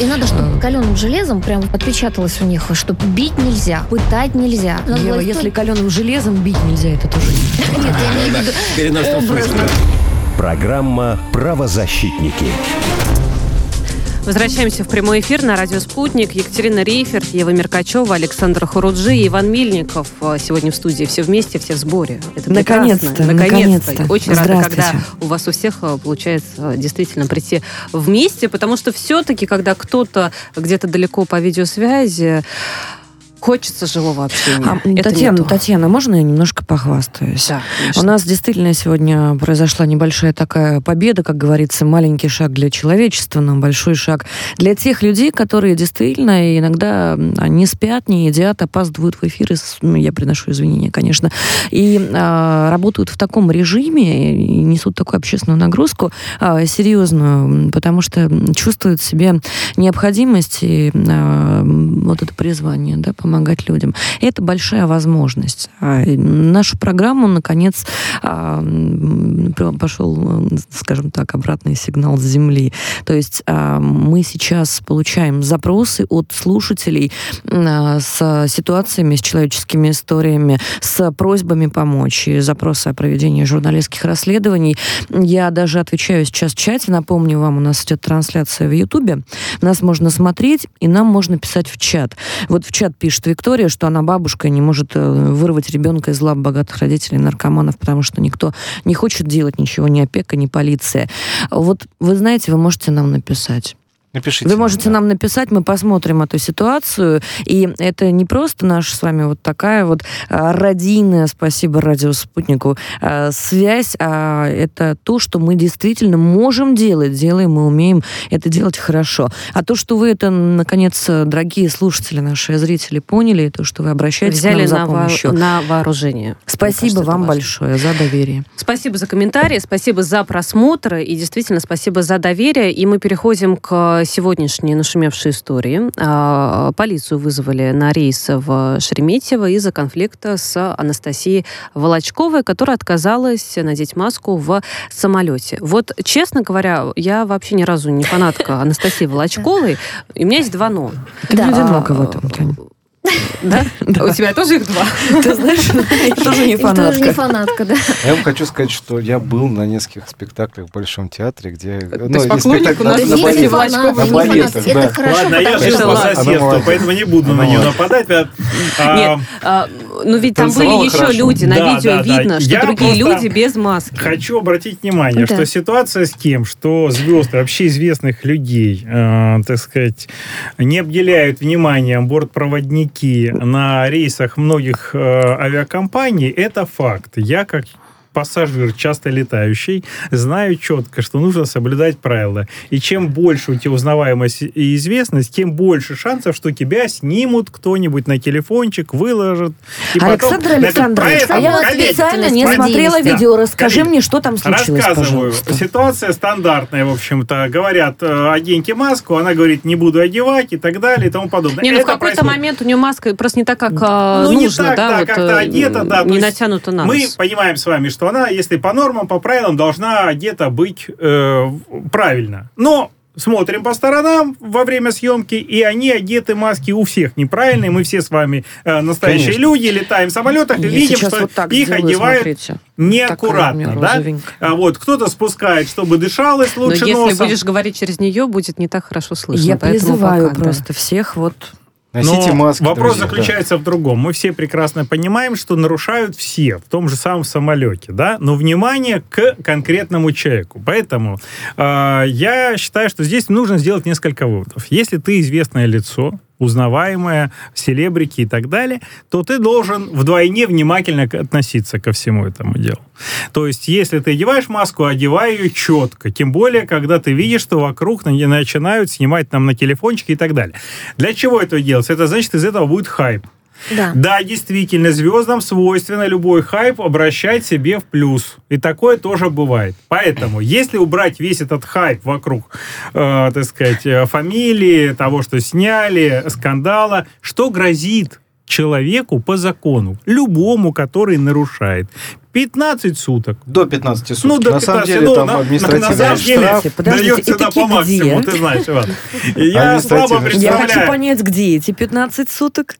И надо, чтобы каленым железом прям отпечаталось у них, что бить нельзя, пытать нельзя. Ева, если каленым железом бить нельзя, это тоже нет. Нет, я виду Программа «Правозащитники». Возвращаемся в прямой эфир на радио «Спутник». Екатерина Рейферт, Ева Меркачева, Александр Хуруджи и Иван Мельников сегодня в студии. Все вместе, все в сборе. Это наконец-то, наконец-то. Наконец Очень рада, когда у вас у всех э, получается действительно прийти вместе, потому что все-таки, когда кто-то где-то далеко по видеосвязи, Хочется живого общения. А, Это Татьяна, Татьяна, можно я немножко похвастаюсь? Да, У нас действительно сегодня произошла небольшая такая победа, как говорится, маленький шаг для человечества, но большой шаг для тех людей, которые действительно иногда не спят, не едят, опаздывают в эфиры, ну, я приношу извинения, конечно, и а, работают в таком режиме, и несут такую общественную нагрузку а, серьезную, потому что чувствуют в себе необходимость и а, вот это призвание, да, помогать людям. И это большая возможность. А, нашу программу, наконец, а, пошел, скажем так, обратный сигнал с Земли. То есть а, мы сейчас получаем запросы от слушателей с ситуациями, с человеческими историями, с просьбами помочь, и запросы о проведении журналистских расследований. Я даже отвечаю сейчас в чате, напомню вам, у нас идет трансляция в Ютубе, нас можно смотреть, и нам можно писать в чат. Вот в чат пишет пишет Виктория, что она бабушка не может э, вырвать ребенка из лап богатых родителей наркоманов, потому что никто не хочет делать ничего, ни опека, ни полиция. Вот вы знаете, вы можете нам написать. Напишите. Вы можете да. нам написать, мы посмотрим эту ситуацию. И это не просто наша с вами вот такая вот а, родийная, спасибо радио Спутнику, а, связь, а это то, что мы действительно можем делать, делаем, мы умеем это делать хорошо. А то, что вы это, наконец, дорогие слушатели, наши зрители, поняли, то, что вы обращаетесь Взяли к нам за помощью. на вооружение. Спасибо кажется, вам большое за доверие. Спасибо за комментарии, спасибо за просмотр и действительно спасибо за доверие. И мы переходим к сегодняшние нашумевшие истории. А, полицию вызвали на рейс в Шереметьево из-за конфликта с Анастасией Волочковой, которая отказалась надеть маску в самолете. Вот, честно говоря, я вообще ни разу не фанатка Анастасии Волочковой. И у меня есть два «но». Да. Одиноко в этом. Да? У тебя тоже их два? Ты знаешь, я тоже не фанатка. тоже не фанатка, да. Я вам хочу сказать, что я был на нескольких спектаклях в Большом театре, где... Ну, поклонник у нас на балетах, да. Ладно, я жил по соседству, поэтому не буду на нее нападать. Нет, а, а, ну ведь там были еще люди, на видео видно, что другие люди без маски. Хочу обратить внимание, что ситуация с тем, что звезды, вообще известных людей, так сказать, не обделяют вниманием бортпроводники языки на рейсах многих э, авиакомпаний – это факт. Я как пассажир, часто летающий, знаю четко, что нужно соблюдать правила. И чем больше у тебя узнаваемость и известность, тем больше шансов, что тебя снимут кто-нибудь на телефончик, выложат. И Александр потом... Александрович, а я вот специально не смотрела видео. Расскажи мне, что там случилось, Рассказываю. Пожалуйста. Ситуация стандартная, в общем-то. Говорят, э, оденьте маску, она говорит, не буду одевать и так далее и тому подобное. Не, ну в какой-то момент у нее маска просто не так, как ну, нужно, не так, да, да вот, как-то э, одета, да. Не натянута на Мы понимаем с вами, что она, если по нормам, по правилам, должна одета быть э, правильно. Но смотрим по сторонам во время съемки, и они одеты маски у всех неправильные. Мы все с вами э, настоящие Конечно. люди, летаем в самолетах и видим, что вот их сделаю, одевают смотрите. неаккуратно. Да? А вот кто-то спускает, чтобы дышалось лучше Но если носом. будешь говорить через нее, будет не так хорошо слышно. Я призываю пока, просто да. всех вот Носите Но маски. Вопрос друзья, заключается да. в другом. Мы все прекрасно понимаем, что нарушают все в том же самом самолете, да. Но внимание к конкретному человеку. Поэтому э, я считаю, что здесь нужно сделать несколько выводов. Если ты известное лицо, узнаваемая, селебрики и так далее, то ты должен вдвойне внимательно относиться ко всему этому делу. То есть, если ты одеваешь маску, одевай ее четко. Тем более, когда ты видишь, что вокруг начинают снимать нам на телефончики и так далее. Для чего это делать? Это значит, из этого будет хайп. Да. да, действительно, звездам свойственно любой хайп обращать себе в плюс. И такое тоже бывает. Поэтому, если убрать весь этот хайп вокруг, э, так сказать, э, фамилии, того, что сняли, скандала, что грозит человеку по закону, любому, который нарушает. 15 суток. До 15 суток. Ну, до на 15, самом деле, ну, там на, административный на, на самом деле, штраф. дает всегда по максимуму, ты знаешь, Иван. Я слабо представляю. Я хочу понять, где эти 15 суток?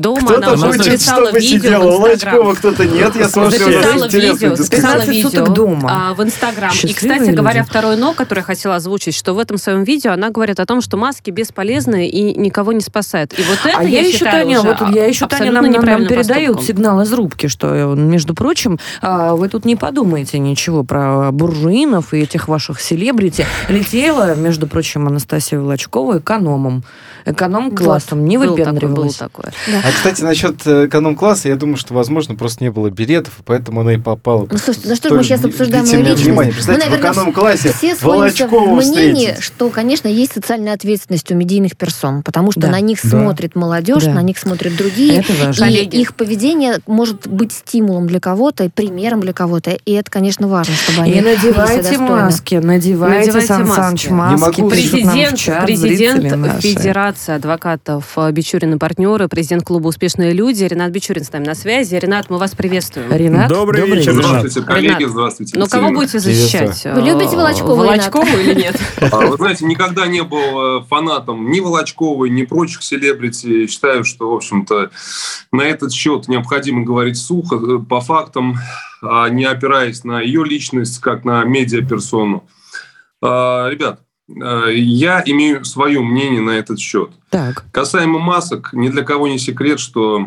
Дома кто-то она уже хочет, записала чтобы видео сидела в. Волочкова, кто-то нет. Я смотрю, Записала интересно видео, записала 15 видео дома. а, в Инстаграм. И, кстати говоря, люди. второй но, который я хотела озвучить, что в этом своем видео она говорит о том, что маски бесполезны и никого не спасают. И вот это, а я, еще, считаю, Таня, уже вот я еще, Таня, нам, нам, нам передают поступком. сигнал из рубки, что, э, между прочим, а, вы тут не подумаете ничего про буржуинов и этих ваших селебрити. Летела, между прочим, Анастасия Волочкова экономом. Эконом-классом, не Был такой, было выпендривалась. такое. А, кстати, насчет э, эконом-класса, я думаю, что, возможно, просто не было билетов, и поэтому она и попала. Ну, слушайте, ну что мы сейчас обсуждаем мою личность? внимание. Мы, Представьте, в наверное, эконом-классе все в мнении, встретить. что, конечно, есть социальная ответственность у медийных персон, потому что Да. на них Да. смотрит молодежь, Да. на них смотрят другие, Это важно. и Коллеги. их поведение может быть стимулом для кого-то, и примером для кого-то, и это, конечно, важно, чтобы они И надевайте маски, надевайте, Надевайте Сан маски. Саныч Не маски. могу пишут нам в Президент, чат президент. Федерации адвокатов э, Бичурин и партнеры, президент клуба «Успешные люди» Ренат Бичурин с нами на связи. Ренат, мы вас приветствуем. Ренат, Добрый вечер, вечер. Здравствуйте, коллеги, Ренат, здравствуйте. Ну, кого будете защищать? Вы любите Э, Волочкову, Волочкову или нет? А, Вы знаете, никогда не был э, фанатом ни Волочковой, ни прочих селебрити. Считаю, что, в общем-то, на этот счет необходимо говорить сухо, э, по фактам, а не опираясь на ее личность, как на медиаперсону. А, Ребят, я имею свое мнение на этот счет. Так, Касаемо масок, ни для кого не секрет, что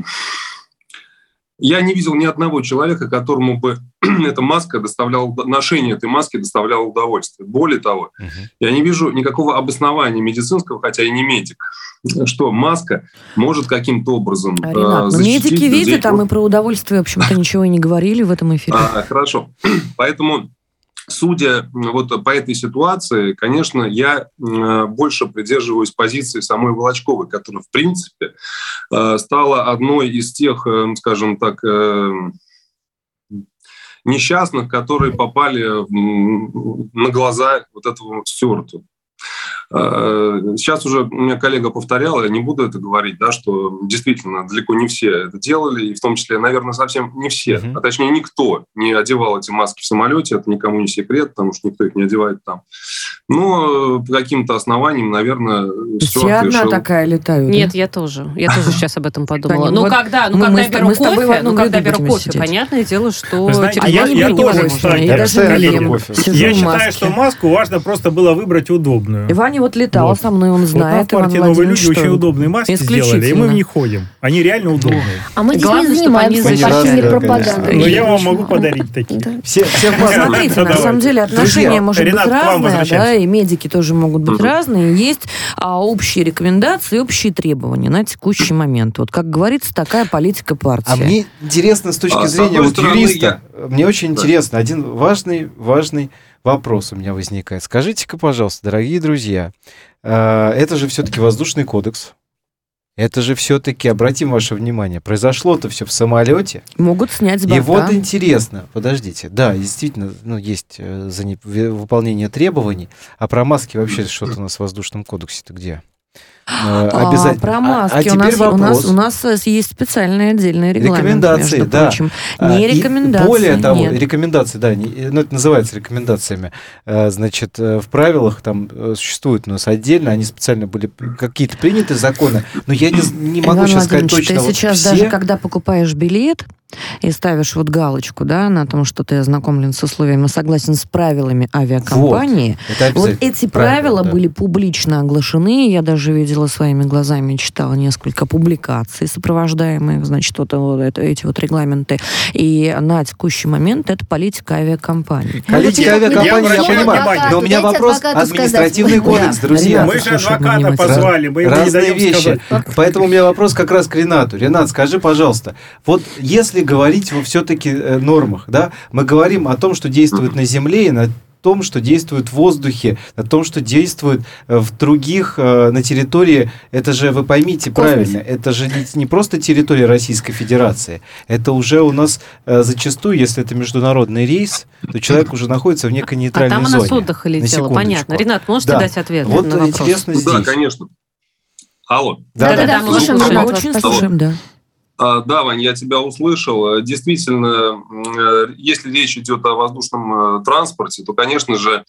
я не видел ни одного человека, которому бы эта маска доставляла, ношение этой маски доставляло удовольствие. Более того, я не вижу никакого обоснования медицинского, хотя и не медик, что маска может каким-то образом А, э, Ренат, ну, защитить медики людей видят, а мы про удовольствие, в общем-то, ничего и не говорили в этом эфире. а, хорошо. Поэтому, судя вот по этой ситуации, конечно, я э, больше придерживаюсь позиции самой Волочковой, которая, в принципе, э, стала одной из тех, э, скажем так, несчастных, которые попали на глаза вот этому Стюарту. Э, Сейчас уже у меня коллега повторял, я не буду это говорить, да, что действительно далеко не все это делали, и в том числе, наверное, совсем не все, Мгм. а точнее никто не одевал эти маски в самолете, это никому не секрет, потому что никто их не одевает там. Но э, по каким-то основаниям, наверное, То есть Стюарт я одна решил- такая летаю, да? Нет, я тоже. Я тоже сейчас об этом подумала. Ну, когда, ну, мы- когда я беру кофе, ну, когда беру кофе, понятное дело, что... Типа, я не тоже, кстати, я считаю, что маску важно просто было выбрать удобную. Ваня вот летал Вот. со мной, он Вот знает, нам в партии новые люди очень что- удобные маски сделали, и мы в них ходим. Они реально удобные. А мы здесь Главное, не занимаемся партийной пропагандой. Но я вам Очень могу подарить такие. Все, все. Смотрите, на самом деле отношения может быть разные, да, и медики тоже могут быть разные. Есть а, общие рекомендации, общие требования на текущий момент. Вот, как говорится, такая политика партии. А мне интересно с точки А, зрения вот юриста, мне очень интересно, один важный, важный вопрос у меня возникает. Скажите-ка, пожалуйста, дорогие друзья, э, это же все-таки воздушный кодекс. Это же все-таки, обратим ваше внимание, произошло-то все в самолете. Могут снять с И борта. вот интересно, подождите, да, действительно, ну, есть э, за не- выполнение требований, а про маски вообще что-то у нас в воздушном кодексе-то где? Э, А, обязательно. про А- маски а у, нас, теперь у, нас, вопрос. у нас э, есть специальный отдельный регламент, Рекомендации, между да. прочим. А, Не и рекомендации, Более того, нет. рекомендации, да, не- ну, это называется рекомендациями. Э, Значит, э, в правилах там э, существуют у нас отдельно, они специально были какие-то приняты законы, но я не, не могу Иван сейчас сказать точно. ты вот сейчас все. даже, когда покупаешь билет и ставишь вот галочку, да, на том, что ты ознакомлен с условиями, согласен с правилами авиакомпании, Вот обязательно. эти Правила, правила да. были публично оглашены. Я даже видела своими глазами, читала несколько публикаций, сопровождаемых, значит, вот, вот это- эти вот регламенты. И на текущий момент это политика авиакомпании. Политика авиакомпании, Я я понимаю. внимание. Но у меня вопрос административный сказать. кодекс, Да. друзья. Мы же адвоката позвали, мы ему не Разные даем вещи. сказать. Поэтому у меня вопрос как раз к Ренату. Ренат, скажи, пожалуйста, вот если говорить во все-таки нормах, да, мы говорим о том, что действует на Земле и на том, что действует в воздухе, на том, что действует э, в других, э, на территории, это же, вы поймите Космосе. правильно, это же не, не просто территория Российской Федерации, это уже у нас э, зачастую, если это международный рейс, то человек уже находится в некой А нейтральной там зоне. она с отдыха летела, понятно. Ренат, можете Да. дать ответ Вот на вопрос? интересно Ну здесь. Да, конечно. Алло. Да-да-да, Да-да-да, мы слушаем, слушаем. Очень вас, слушаем, да. А, да, Вань, я тебя услышал. Действительно, э, если речь идет о воздушном э, транспорте, то, конечно же,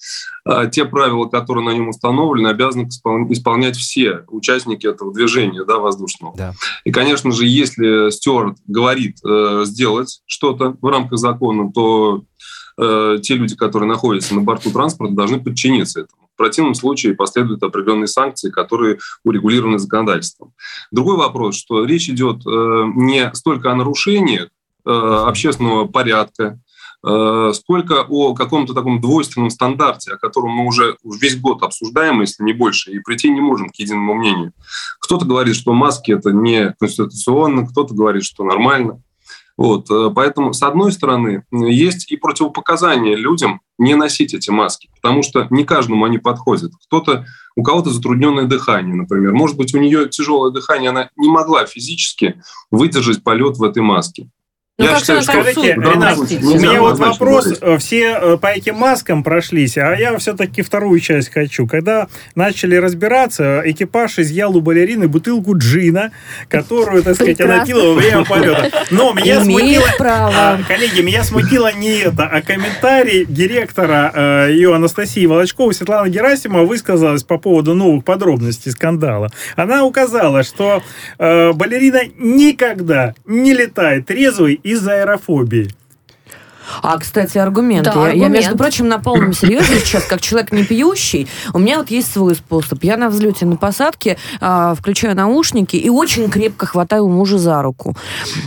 э, те правила, которые на нем установлены, обязаны исполнять все участники этого движения да, воздушного. Да. И, конечно же, если стюард говорит сделать что-то в рамках закона, то те люди, которые находятся на борту транспорта, должны подчиниться этому. В противном случае последуют определенные санкции, которые урегулированы законодательством. Другой вопрос, что речь идет э, не столько о нарушениях э, общественного порядка, э, сколько о каком-то таком двойственном стандарте, о котором мы уже весь год обсуждаем, если не больше, и прийти не можем к единому мнению. Кто-то говорит, что маски это не конституционно, кто-то говорит, что нормально. Вот, э, поэтому, с одной стороны, есть и противопоказания людям не носить эти маски, потому что не каждому они подходят. Кто-то, у кого-то затрудненное дыхание, например. Может быть, у нее тяжелое дыхание, она не могла физически выдержать полет в этой маске. Ну, я считаю, что... Скажите, Ренат, у меня вот вопрос. Говорить. Э, все э, по этим маскам прошлись, а я все-таки вторую часть хочу. Когда начали разбираться, экипаж изъял у балерины бутылку джина, которую, так сказать, она пила во время полета. Но меня смутило... А, коллеги, меня смутило не это, а комментарий директора э, ее Анастасии Волочковой Светлана Герасимова высказалась по поводу новых подробностей скандала. Она указала, что э, балерина никогда не летает трезвой из-за аэрофобии. А, кстати, аргумент. Да, я, аргумент. я, между прочим, на полном серьезе сейчас, как человек не пьющий, у меня вот есть свой способ. Я на взлете, на посадке а, включаю наушники и очень крепко хватаю мужа за руку.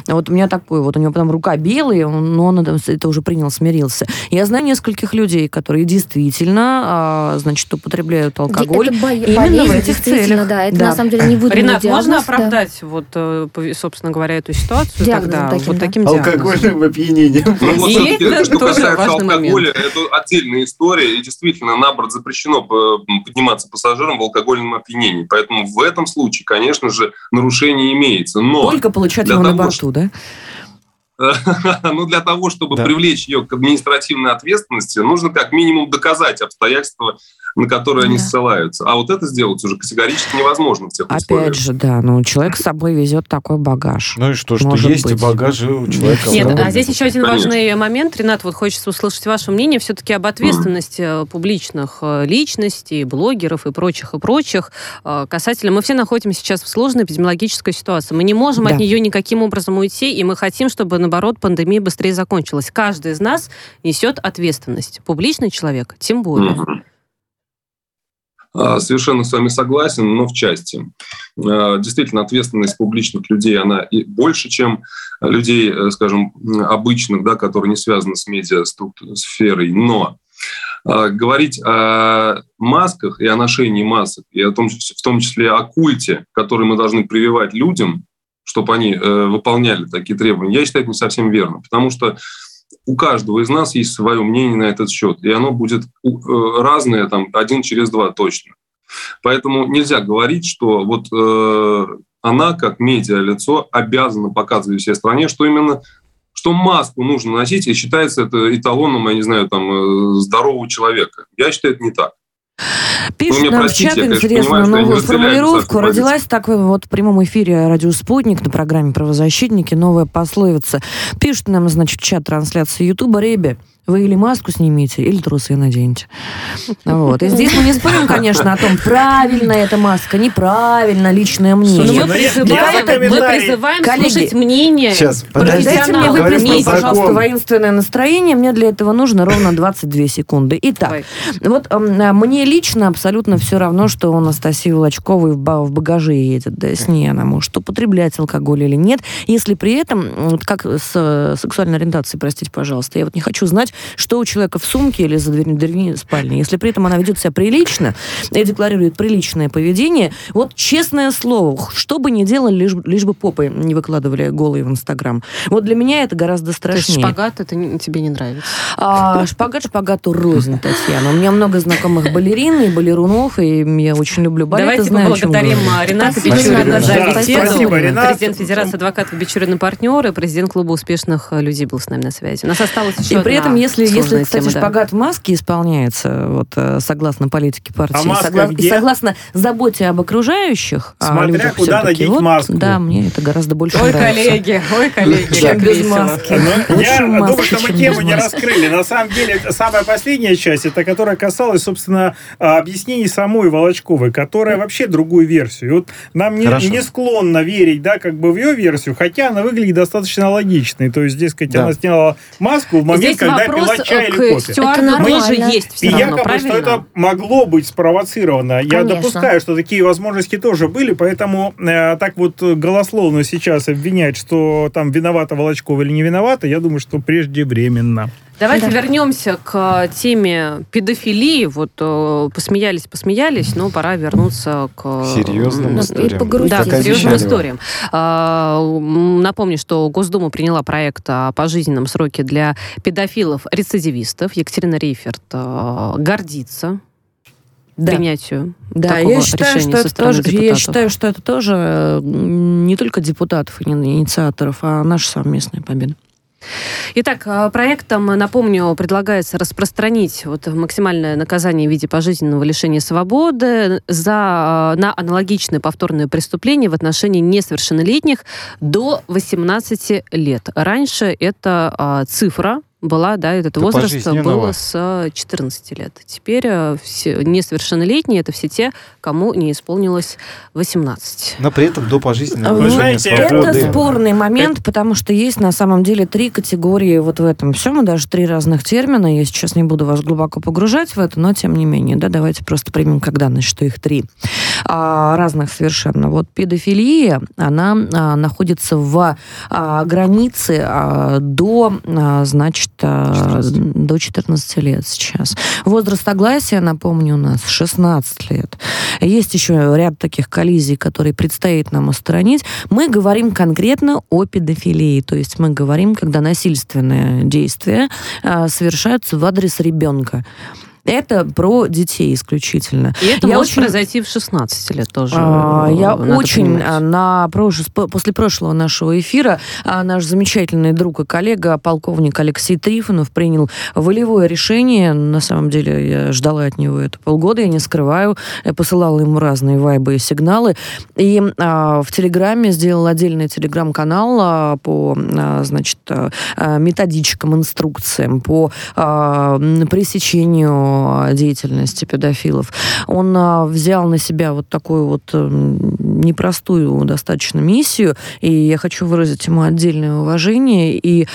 Вот у меня такой вот, у него потом рука белая, но он это уже принял, смирился. Я знаю нескольких людей, которые действительно, а, значит, употребляют алкоголь это бо- именно в этих целях. Да, это да. на самом деле не выдуманный Ренат, диагноз, можно оправдать, да. вот, э, собственно говоря, эту ситуацию диагноз тогда таким, вот да. таким диагнозом? Алкогольным опьянением. Это что касается алкоголя, момент. это отдельная история, и действительно на борт запрещено подниматься пассажирам в алкогольном опьянении. Поэтому в этом случае, конечно же, нарушение имеется. Но Только получать его на борту, да? ну, для того, чтобы да. привлечь ее к административной ответственности, нужно как минимум доказать обстоятельства на которые да. они ссылаются. А вот это сделать уже категорически невозможно в тех Опять условиях. же, да, ну человек с собой везет такой багаж. Ну и что, что есть быть. багаж у человека. Нет, а здесь еще один Конечно. важный момент. Ренат, вот хочется услышать ваше мнение все-таки об ответственности mm. публичных э, личностей, блогеров и прочих, и прочих. Э, касательно, мы все находимся сейчас в сложной эпидемиологической ситуации. Мы не можем да. от нее никаким образом уйти, и мы хотим, чтобы, наоборот, пандемия быстрее закончилась. Каждый из нас несет ответственность. Публичный человек тем более. Mm-hmm. А, совершенно с вами согласен, но в части. А, действительно, ответственность публичных людей, она и больше, чем людей, э, скажем, обычных, да, которые не связаны с медиа-сферой. Но а, говорить о масках и о ношении масок, и о том, в том числе о культе, который мы должны прививать людям, чтобы они э, выполняли такие требования, я считаю, это не совсем верно. Потому что у каждого из нас есть свое мнение на этот счет, и оно будет э, разное, там, один через два точно. Поэтому нельзя говорить, что вот э, она, как медиа-лицо, обязана показывать всей стране, что именно что маску нужно носить, и считается это эталоном, я не знаю, там, э, здорового человека. Я считаю, это не так. Пишет ну, нам в чат интересную новую формулировку. Родилась так вот в прямом эфире «Радио Спутник» на программе «Правозащитники» новая пословица. Пишет нам, значит, в чат трансляции Ютуба «Ребе». Вы или маску снимите, или трусы наденьте. Вот. И здесь мы не спорим, конечно, о том, правильно эта маска, неправильно, личное мнение. Мы призываем, мы призываем коллеги, слушать мнение Сейчас, Дайте мне выплеснуть, пожалуйста, воинственное настроение. Мне для этого нужно ровно 22 секунды. Итак, Давай. вот э, мне лично абсолютно все равно, что у Анастасии Волочковой в, в багаже едет. Да, с ней она может употреблять алкоголь или нет. Если при этом, вот как с сексуальной ориентацией, простите, пожалуйста, я вот не хочу знать, что у человека в сумке или за дверью, дверью спальни. Если при этом она ведет себя прилично и декларирует приличное поведение, вот честное слово, что бы ни делали, лишь, лишь бы попы не выкладывали голые в Инстаграм. Вот для меня это гораздо страшнее. То есть шпагат это тебе не нравится? А, шпагат шпагату рознь, Татьяна. У меня много знакомых балерин и балерунов, и я очень люблю балет. Давайте знаю, поблагодарим Рената Бичурина за беседу. Президент Федерации адвокатов Бичурина партнеры, президент клуба успешных людей был с нами на связи. У нас осталось еще И при этом, если, если кстати, тема, шпагат да. в маске исполняется, вот э, согласно политике партии, а согла... и согласно заботе об окружающих, Смотря людях, куда надеть вот, маску. Да, мне это гораздо больше ой, нравится. Коллеги, ой, коллеги, как без маски. Ну, я думаю, что мы тему не раскрыли. На самом деле, самая последняя часть, это которая касалась, собственно, объяснений самой Волочковой, которая вообще другую версию. И вот нам не, не склонно верить, да, как бы в ее версию, хотя она выглядит достаточно логичной. То есть, дескать, да. она сняла маску в момент, Здесь когда пила чай или кофе. Это же есть все И равно, якобы, правильно? что это могло быть спровоцировано. Конечно. Я допускаю, что такие возможности тоже были, поэтому э, так вот голословно сейчас обвинять, что там виновата Волочкова или не виновата, я думаю, что преждевременно. Давайте да. вернемся к теме педофилии. Вот э, посмеялись, посмеялись, но пора вернуться к серьезным ну, историям. Да, к серьезным историям. А, напомню, что Госдума приняла проект о пожизненном сроке для педофилов-рецидивистов. Екатерина Рейферт э, гордится да. принятию да, такого я считаю, решения что со это тоже, депутатов. Я считаю, что это тоже не только депутатов и инициаторов, а наша совместная победа. Итак, а, проектом, напомню, предлагается распространить вот максимальное наказание в виде пожизненного лишения свободы за, а, на аналогичные повторные преступления в отношении несовершеннолетних до 18 лет. Раньше эта цифра была, да, этот это возраст был с 14 лет. Теперь э, все несовершеннолетние это все те, кому не исполнилось 18. Но при этом до пожизненного Вы знаете, это спорный момент, потому что есть на самом деле три категории вот в этом всем, и даже три разных термина. Я сейчас не буду вас глубоко погружать в это, но тем не менее, да, давайте просто примем как данность, что их три. А, разных совершенно. Вот педофилия, она а, находится в а, границе а, до, а, значит, 14. до 14 лет сейчас. Возраст согласия, напомню, у нас 16 лет. Есть еще ряд таких коллизий, которые предстоит нам устранить. Мы говорим конкретно о педофилии, то есть мы говорим, когда насильственные действия а, совершаются в адрес ребенка. Это про детей исключительно. И это я может очень... произойти в 16 лет тоже. А, я очень понимать. на после прошлого нашего эфира а, наш замечательный друг и коллега, полковник Алексей Трифонов, принял волевое решение. На самом деле я ждала от него это полгода, я не скрываю. Я посылала ему разные вайбы и сигналы. И а, в Телеграме сделал отдельный телеграм-канал а, по, а, значит, а, методичкам, инструкциям, по а, пресечению деятельности педофилов. Он а, взял на себя вот такую вот эм, непростую достаточно миссию, и я хочу выразить ему отдельное уважение и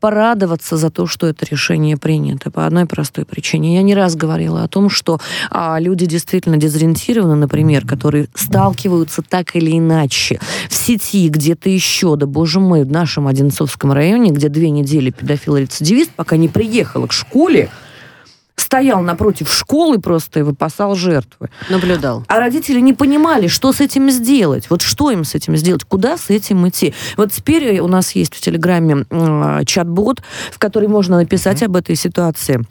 порадоваться за то, что это решение принято по одной простой причине. Я не раз говорила о том, что а, люди действительно дезориентированы, например, которые сталкиваются так или иначе в сети, где-то еще, да боже мой, в нашем Одинцовском районе, где две недели педофил-рецидивист, пока не приехала к школе, стоял напротив школы просто и выпасал жертвы. Наблюдал. А родители не понимали, что с этим сделать. Вот что им с этим сделать, куда с этим идти. Вот теперь у нас есть в Телеграме э, чат-бот, в который можно написать mm-hmm. об этой ситуации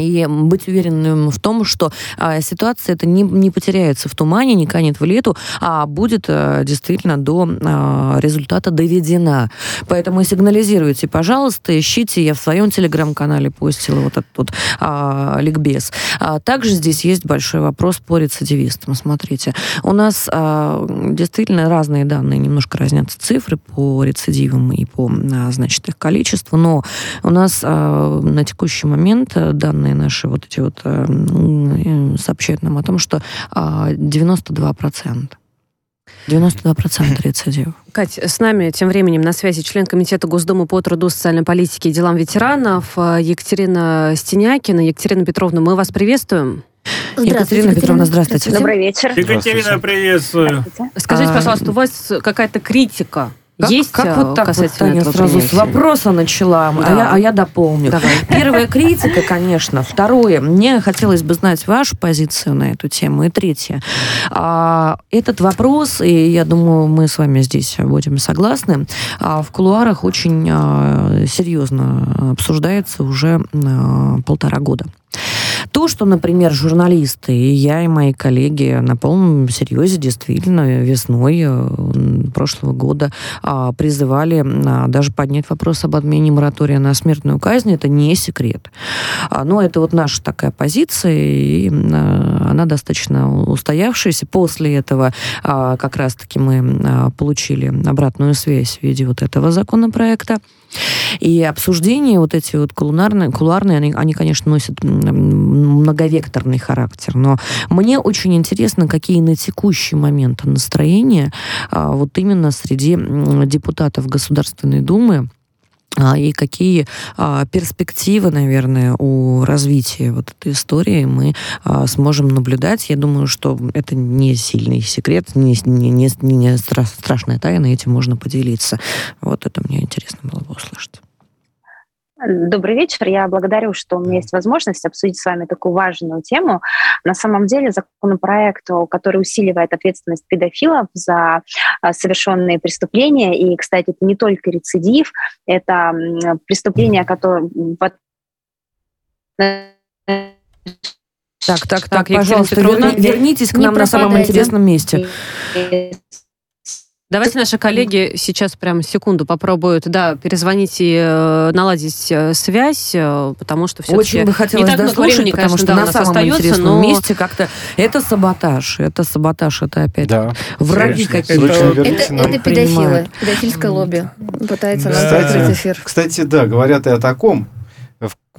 и быть уверенным в том, что а, ситуация это не, не потеряется в тумане, не канет в лету, а будет а, действительно до а, результата доведена. Поэтому сигнализируйте, пожалуйста, ищите. Я в своем телеграм-канале постила вот этот вот а, ликбез. А, также здесь есть большой вопрос по рецидивистам. Смотрите, у нас а, действительно разные данные, немножко разнятся цифры по рецидивам и по, а, значит, их количеству, но у нас а, на текущий момент данные данные наши вот эти вот э, сообщают нам о том, что 92%. 92% рецидивов. Кать, с нами тем временем на связи член Комитета Госдумы по труду, социальной политике и делам ветеранов э, Екатерина Стенякина. Екатерина Петровна, мы вас приветствуем. Здравствуйте, Екатерина Петровна, здравствуйте. Добрый вечер. Екатерина, приветствую. Скажите, пожалуйста, у вас какая-то критика как, есть как вот так вот Таня сразу принятия? с вопроса начала, да. а, я, а я дополню. Давай. Первая критика, конечно. Второе, мне хотелось бы знать вашу позицию на эту тему. И третье, а, этот вопрос, и я думаю, мы с вами здесь будем согласны, а, в кулуарах очень а, серьезно обсуждается уже а, полтора года. То, что, например, журналисты, и я, и мои коллеги на полном серьезе действительно весной э, прошлого года а, призывали а, даже поднять вопрос об отмене моратория на смертную казнь, это не секрет. А, но это вот наша такая позиция, и она достаточно устоявшаяся. После этого как раз-таки мы получили обратную связь в виде вот этого законопроекта. И обсуждения вот эти вот кулуарные, кулуарные они, они, конечно, носят многовекторный характер. Но мне очень интересно, какие на текущий момент настроения а, вот именно среди депутатов Государственной Думы, и какие а, перспективы, наверное, у развития вот этой истории мы а, сможем наблюдать. Я думаю, что это не сильный секрет, не, не, не, не страшная тайна, этим можно поделиться. Вот это мне интересно было бы услышать. Добрый вечер. Я благодарю, что у меня есть возможность обсудить с вами такую важную тему. На самом деле законопроект, который усиливает ответственность педофилов за а, совершенные преступления, и, кстати, это не только рецидив, это преступления, которые... Так, так, так, пожалуйста, вернитесь к нам на самом интересном месте. Давайте наши коллеги сейчас прямо секунду попробуют, да, перезвонить и э, наладить э, связь, э, потому что все Очень бы хотелось не так много времени, потому конечно, что да, на самом остается, интересном но... месте как-то это саботаж, это саботаж, это опять да, враги какие-то. Это, это, это педофилы, педофильское лобби пытается да. нам закрыть эфир. Кстати, да, говорят и о таком,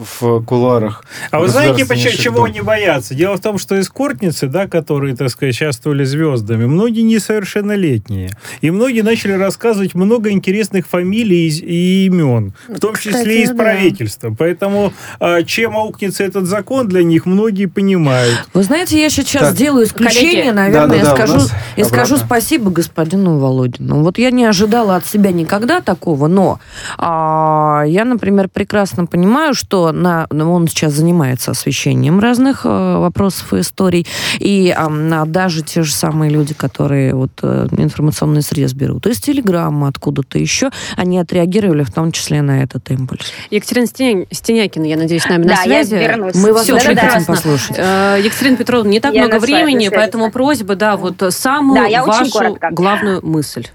в кулуарах. А вы знаете, почему, чего они боятся? Дело в том, что эскортницы, да, которые, так сказать, участвовали звездами, многие несовершеннолетние. И многие начали рассказывать много интересных фамилий и имен, в том числе Кстати, из да. правительства. Поэтому а, чем аукнется этот закон, для них многие понимают. Вы знаете, я сейчас так. сделаю исключение, Коллеги. наверное, да, да, да, скажу, и скажу спасибо господину Володину. Вот я не ожидала от себя никогда такого, но а, я, например, прекрасно понимаю, что на, ну, он сейчас занимается освещением разных э, вопросов и историй, и э, даже те же самые люди, которые вот э, информационный срез берут из Телеграма, откуда-то еще, они отреагировали в том числе на этот импульс. Екатерина Стенякина, я надеюсь, с нами на да, связи. Я Мы вас Все, очень да, хотим да. послушать. Э, Екатерина Петровна, не так я много времени, поэтому просьба, да, вот самую да, вашу главную мысль.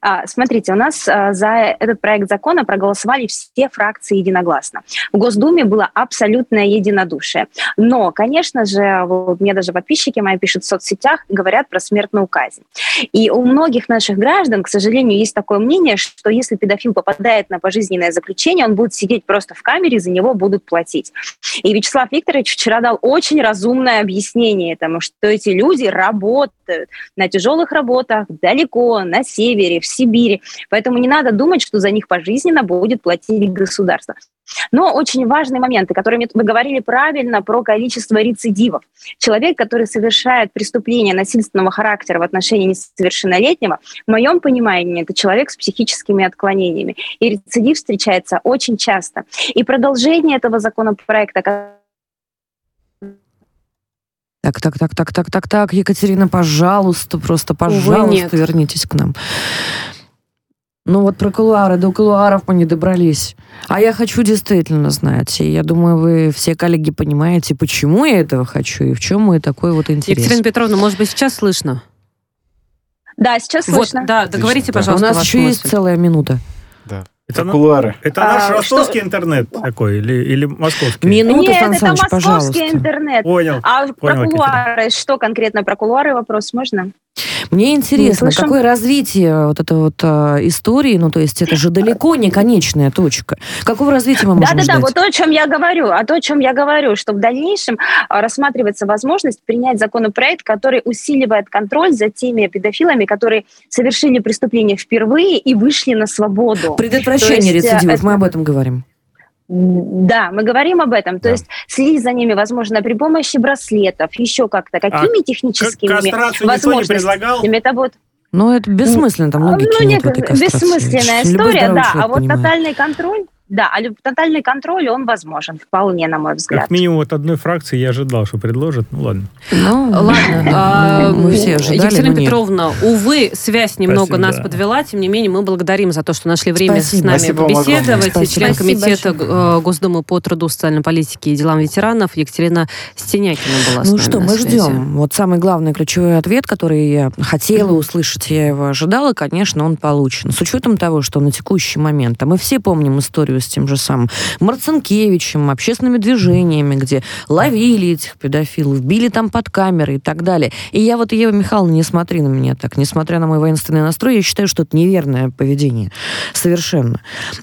А, смотрите, у нас а, за этот проект закона проголосовали все фракции единогласно. В Госдуме было абсолютное единодушие. Но, конечно же, вот мне даже подписчики мои пишут в соцсетях, говорят про смертную казнь. И у многих наших граждан, к сожалению, есть такое мнение, что если педофил попадает на пожизненное заключение, он будет сидеть просто в камере, за него будут платить. И Вячеслав Викторович вчера дал очень разумное объяснение этому, что эти люди работают на тяжелых работах далеко, на севере, в Сибири. Поэтому не надо думать, что за них пожизненно будет платить государство. Но очень важные моменты, которые вы говорили правильно про количество рецидивов. Человек, который совершает преступление насильственного характера в отношении несовершеннолетнего, в моем понимании, это человек с психическими отклонениями. И рецидив встречается очень часто. И продолжение этого законопроекта, так, так, так, так, так, так, так, Екатерина, пожалуйста, просто, пожалуйста, вернитесь к нам. Ну вот про кулуары, до кулуаров мы не добрались. А я хочу действительно знать. И я думаю, вы все коллеги понимаете, почему я этого хочу и в чем мой такой вот интерес. Екатерина Петровна, может быть, сейчас слышно? Да, сейчас слышно. Вот, да, договорите, пожалуйста, У нас еще мысль. есть целая минута. Да. Это кулуары. Это а, наш ростовский что... интернет такой или, или московский? Минуту, Нет, Сан это Саныч, московский пожалуйста. интернет. Понял. А понял, про кулуары, что конкретно про кулуары вопрос можно? Мне интересно, какое развитие вот этой вот э, истории, ну, то есть это же далеко не конечная точка. Какого развития мы можем Да-да-да, вот то, о чем я говорю, а то, о чем я говорю, что в дальнейшем а, рассматривается возможность принять законопроект, который усиливает контроль за теми педофилами, которые совершили преступление впервые и вышли на свободу. Предотвращение э, рецидивов, это... мы об этом говорим. Да, мы говорим об этом. То да. есть следить за ними возможно при помощи браслетов, еще как-то. Какими а техническими возможностями это будет? Ну, это бессмысленно, там логики ну, нет, нет Бессмысленная история, да. А вот понимает. тотальный контроль, Да, а тотальный контроль, он возможен вполне, на мой взгляд. Как минимум от одной фракции я ожидал, что предложат. Ну, ладно. Ну, ладно. А, мы все ожидали, Екатерина Петровна, увы, связь немного нас подвела. Тем не менее, мы благодарим за то, что нашли время с нами побеседовать. Член комитета э, Госдумы по труду, социальной политике и делам ветеранов Екатерина Стенякина была Ну что, мы ждем. Вот самый главный ключевой ответ, который я хотела услышать, я его ожидала, конечно, он получен. С учетом того, что на текущий момент, а мы все помним историю с тем же самым Марцинкевичем, общественными движениями, где ловили этих педофилов, били там под камеры и так далее. И я вот, Ева Михайловна, не смотри на меня так, несмотря на мой воинственный настрой, я считаю, что это неверное поведение. Совершенно.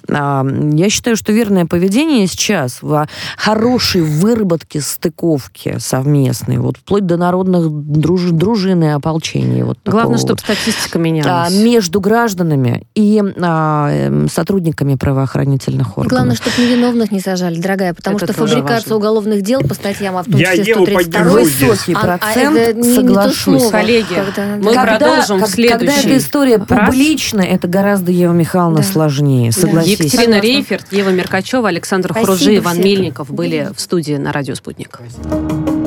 А, я считаю, что верное поведение сейчас в хорошей выработке стыковки совместной, вот вплоть до народных друж, дружин и ополчений. Вот Главное, чтобы вот, статистика менялась. А, между гражданами и а, эм, сотрудниками правоохранительных органов. Главное, чтобы невиновных не сажали, дорогая, потому Это что фабрикация важно. уголовных дел по статьям, а в том числе Я 132 высокий а, процент, а, это соглашусь. Не, не слово, Коллеги, когда, мы когда, продолжим как, следующий Когда эта история публична, это гораздо, Ева Михайловна, да. сложнее, согласись. Екатерина Согласна. Рейферт, Ева Меркачева, Александр Спасибо Хружи, Иван всем. Мельников были в студии на «Радио Спутник». Спасибо.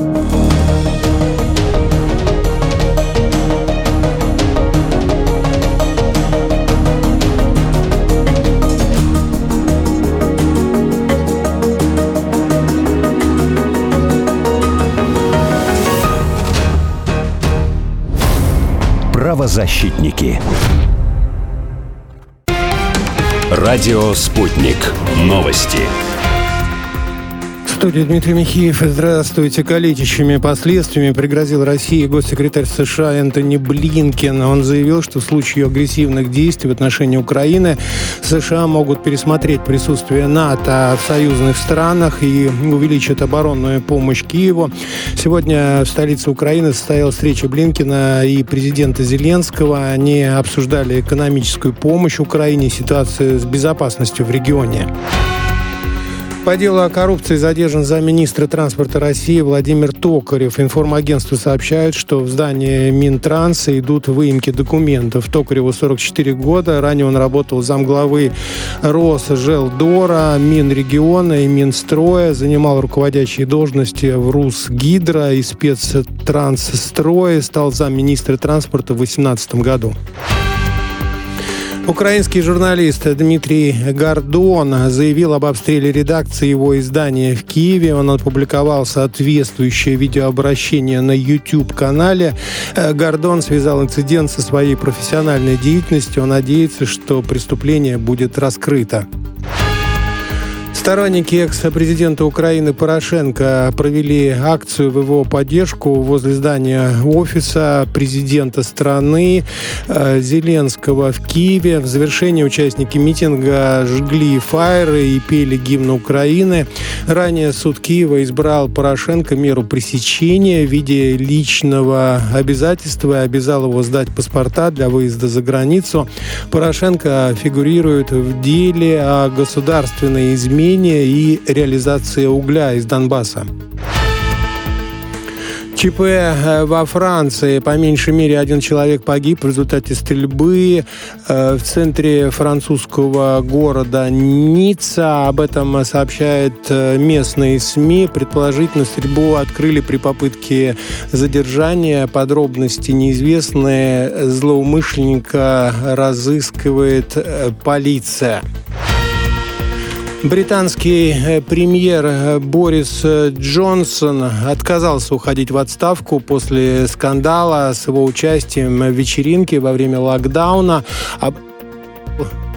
Правозащитники. Радио «Спутник». Новости студии Дмитрий Михеев. Здравствуйте. Калечащими последствиями пригрозил России госсекретарь США Энтони Блинкен. Он заявил, что в случае агрессивных действий в отношении Украины США могут пересмотреть присутствие НАТО в союзных странах и увеличат оборонную помощь Киеву. Сегодня в столице Украины состоялась встреча Блинкина и президента Зеленского. Они обсуждали экономическую помощь Украине, ситуацию с безопасностью в регионе. По делу о коррупции задержан замминистра транспорта России Владимир Токарев. Информагентство сообщает, что в здании Минтранса идут выемки документов. Токареву 44 года. Ранее он работал замглавы Росжелдора, Минрегиона и Минстроя. Занимал руководящие должности в Русгидро и спецтрансстрое. Стал замминистра транспорта в 2018 году. Украинский журналист Дмитрий Гордон заявил об обстреле редакции его издания в Киеве. Он опубликовал соответствующее видеообращение на YouTube-канале. Гордон связал инцидент со своей профессиональной деятельностью. Он надеется, что преступление будет раскрыто. Сторонники экс-президента Украины Порошенко провели акцию в его поддержку возле здания офиса президента страны э, Зеленского в Киеве. В завершении участники митинга жгли фаеры и пели гимн Украины. Ранее суд Киева избрал Порошенко меру пресечения в виде личного обязательства и обязал его сдать паспорта для выезда за границу. Порошенко фигурирует в деле о государственной измене хранения и реализация угля из Донбасса. ЧП э, во Франции. По меньшей мере один человек погиб в результате стрельбы э, в центре французского города Ницца. Об этом сообщают э, местные СМИ. Предположительно, стрельбу открыли при попытке задержания. Подробности неизвестны. Злоумышленника разыскивает полиция. Британский э, премьер э, Борис э, Джонсон отказался уходить в отставку после скандала с его участием в вечеринке во время локдауна а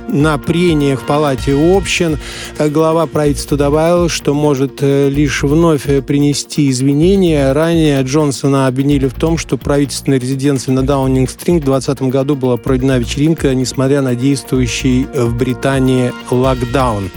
на прениях в Палате общин. Глава правительства добавил, что может лишь вновь принести извинения. Ранее Джонсона обвинили в том, что правительственной резиденции на Даунинг-стринг в 2020 году была проведена вечеринка, несмотря на действующий в Британии локдаун.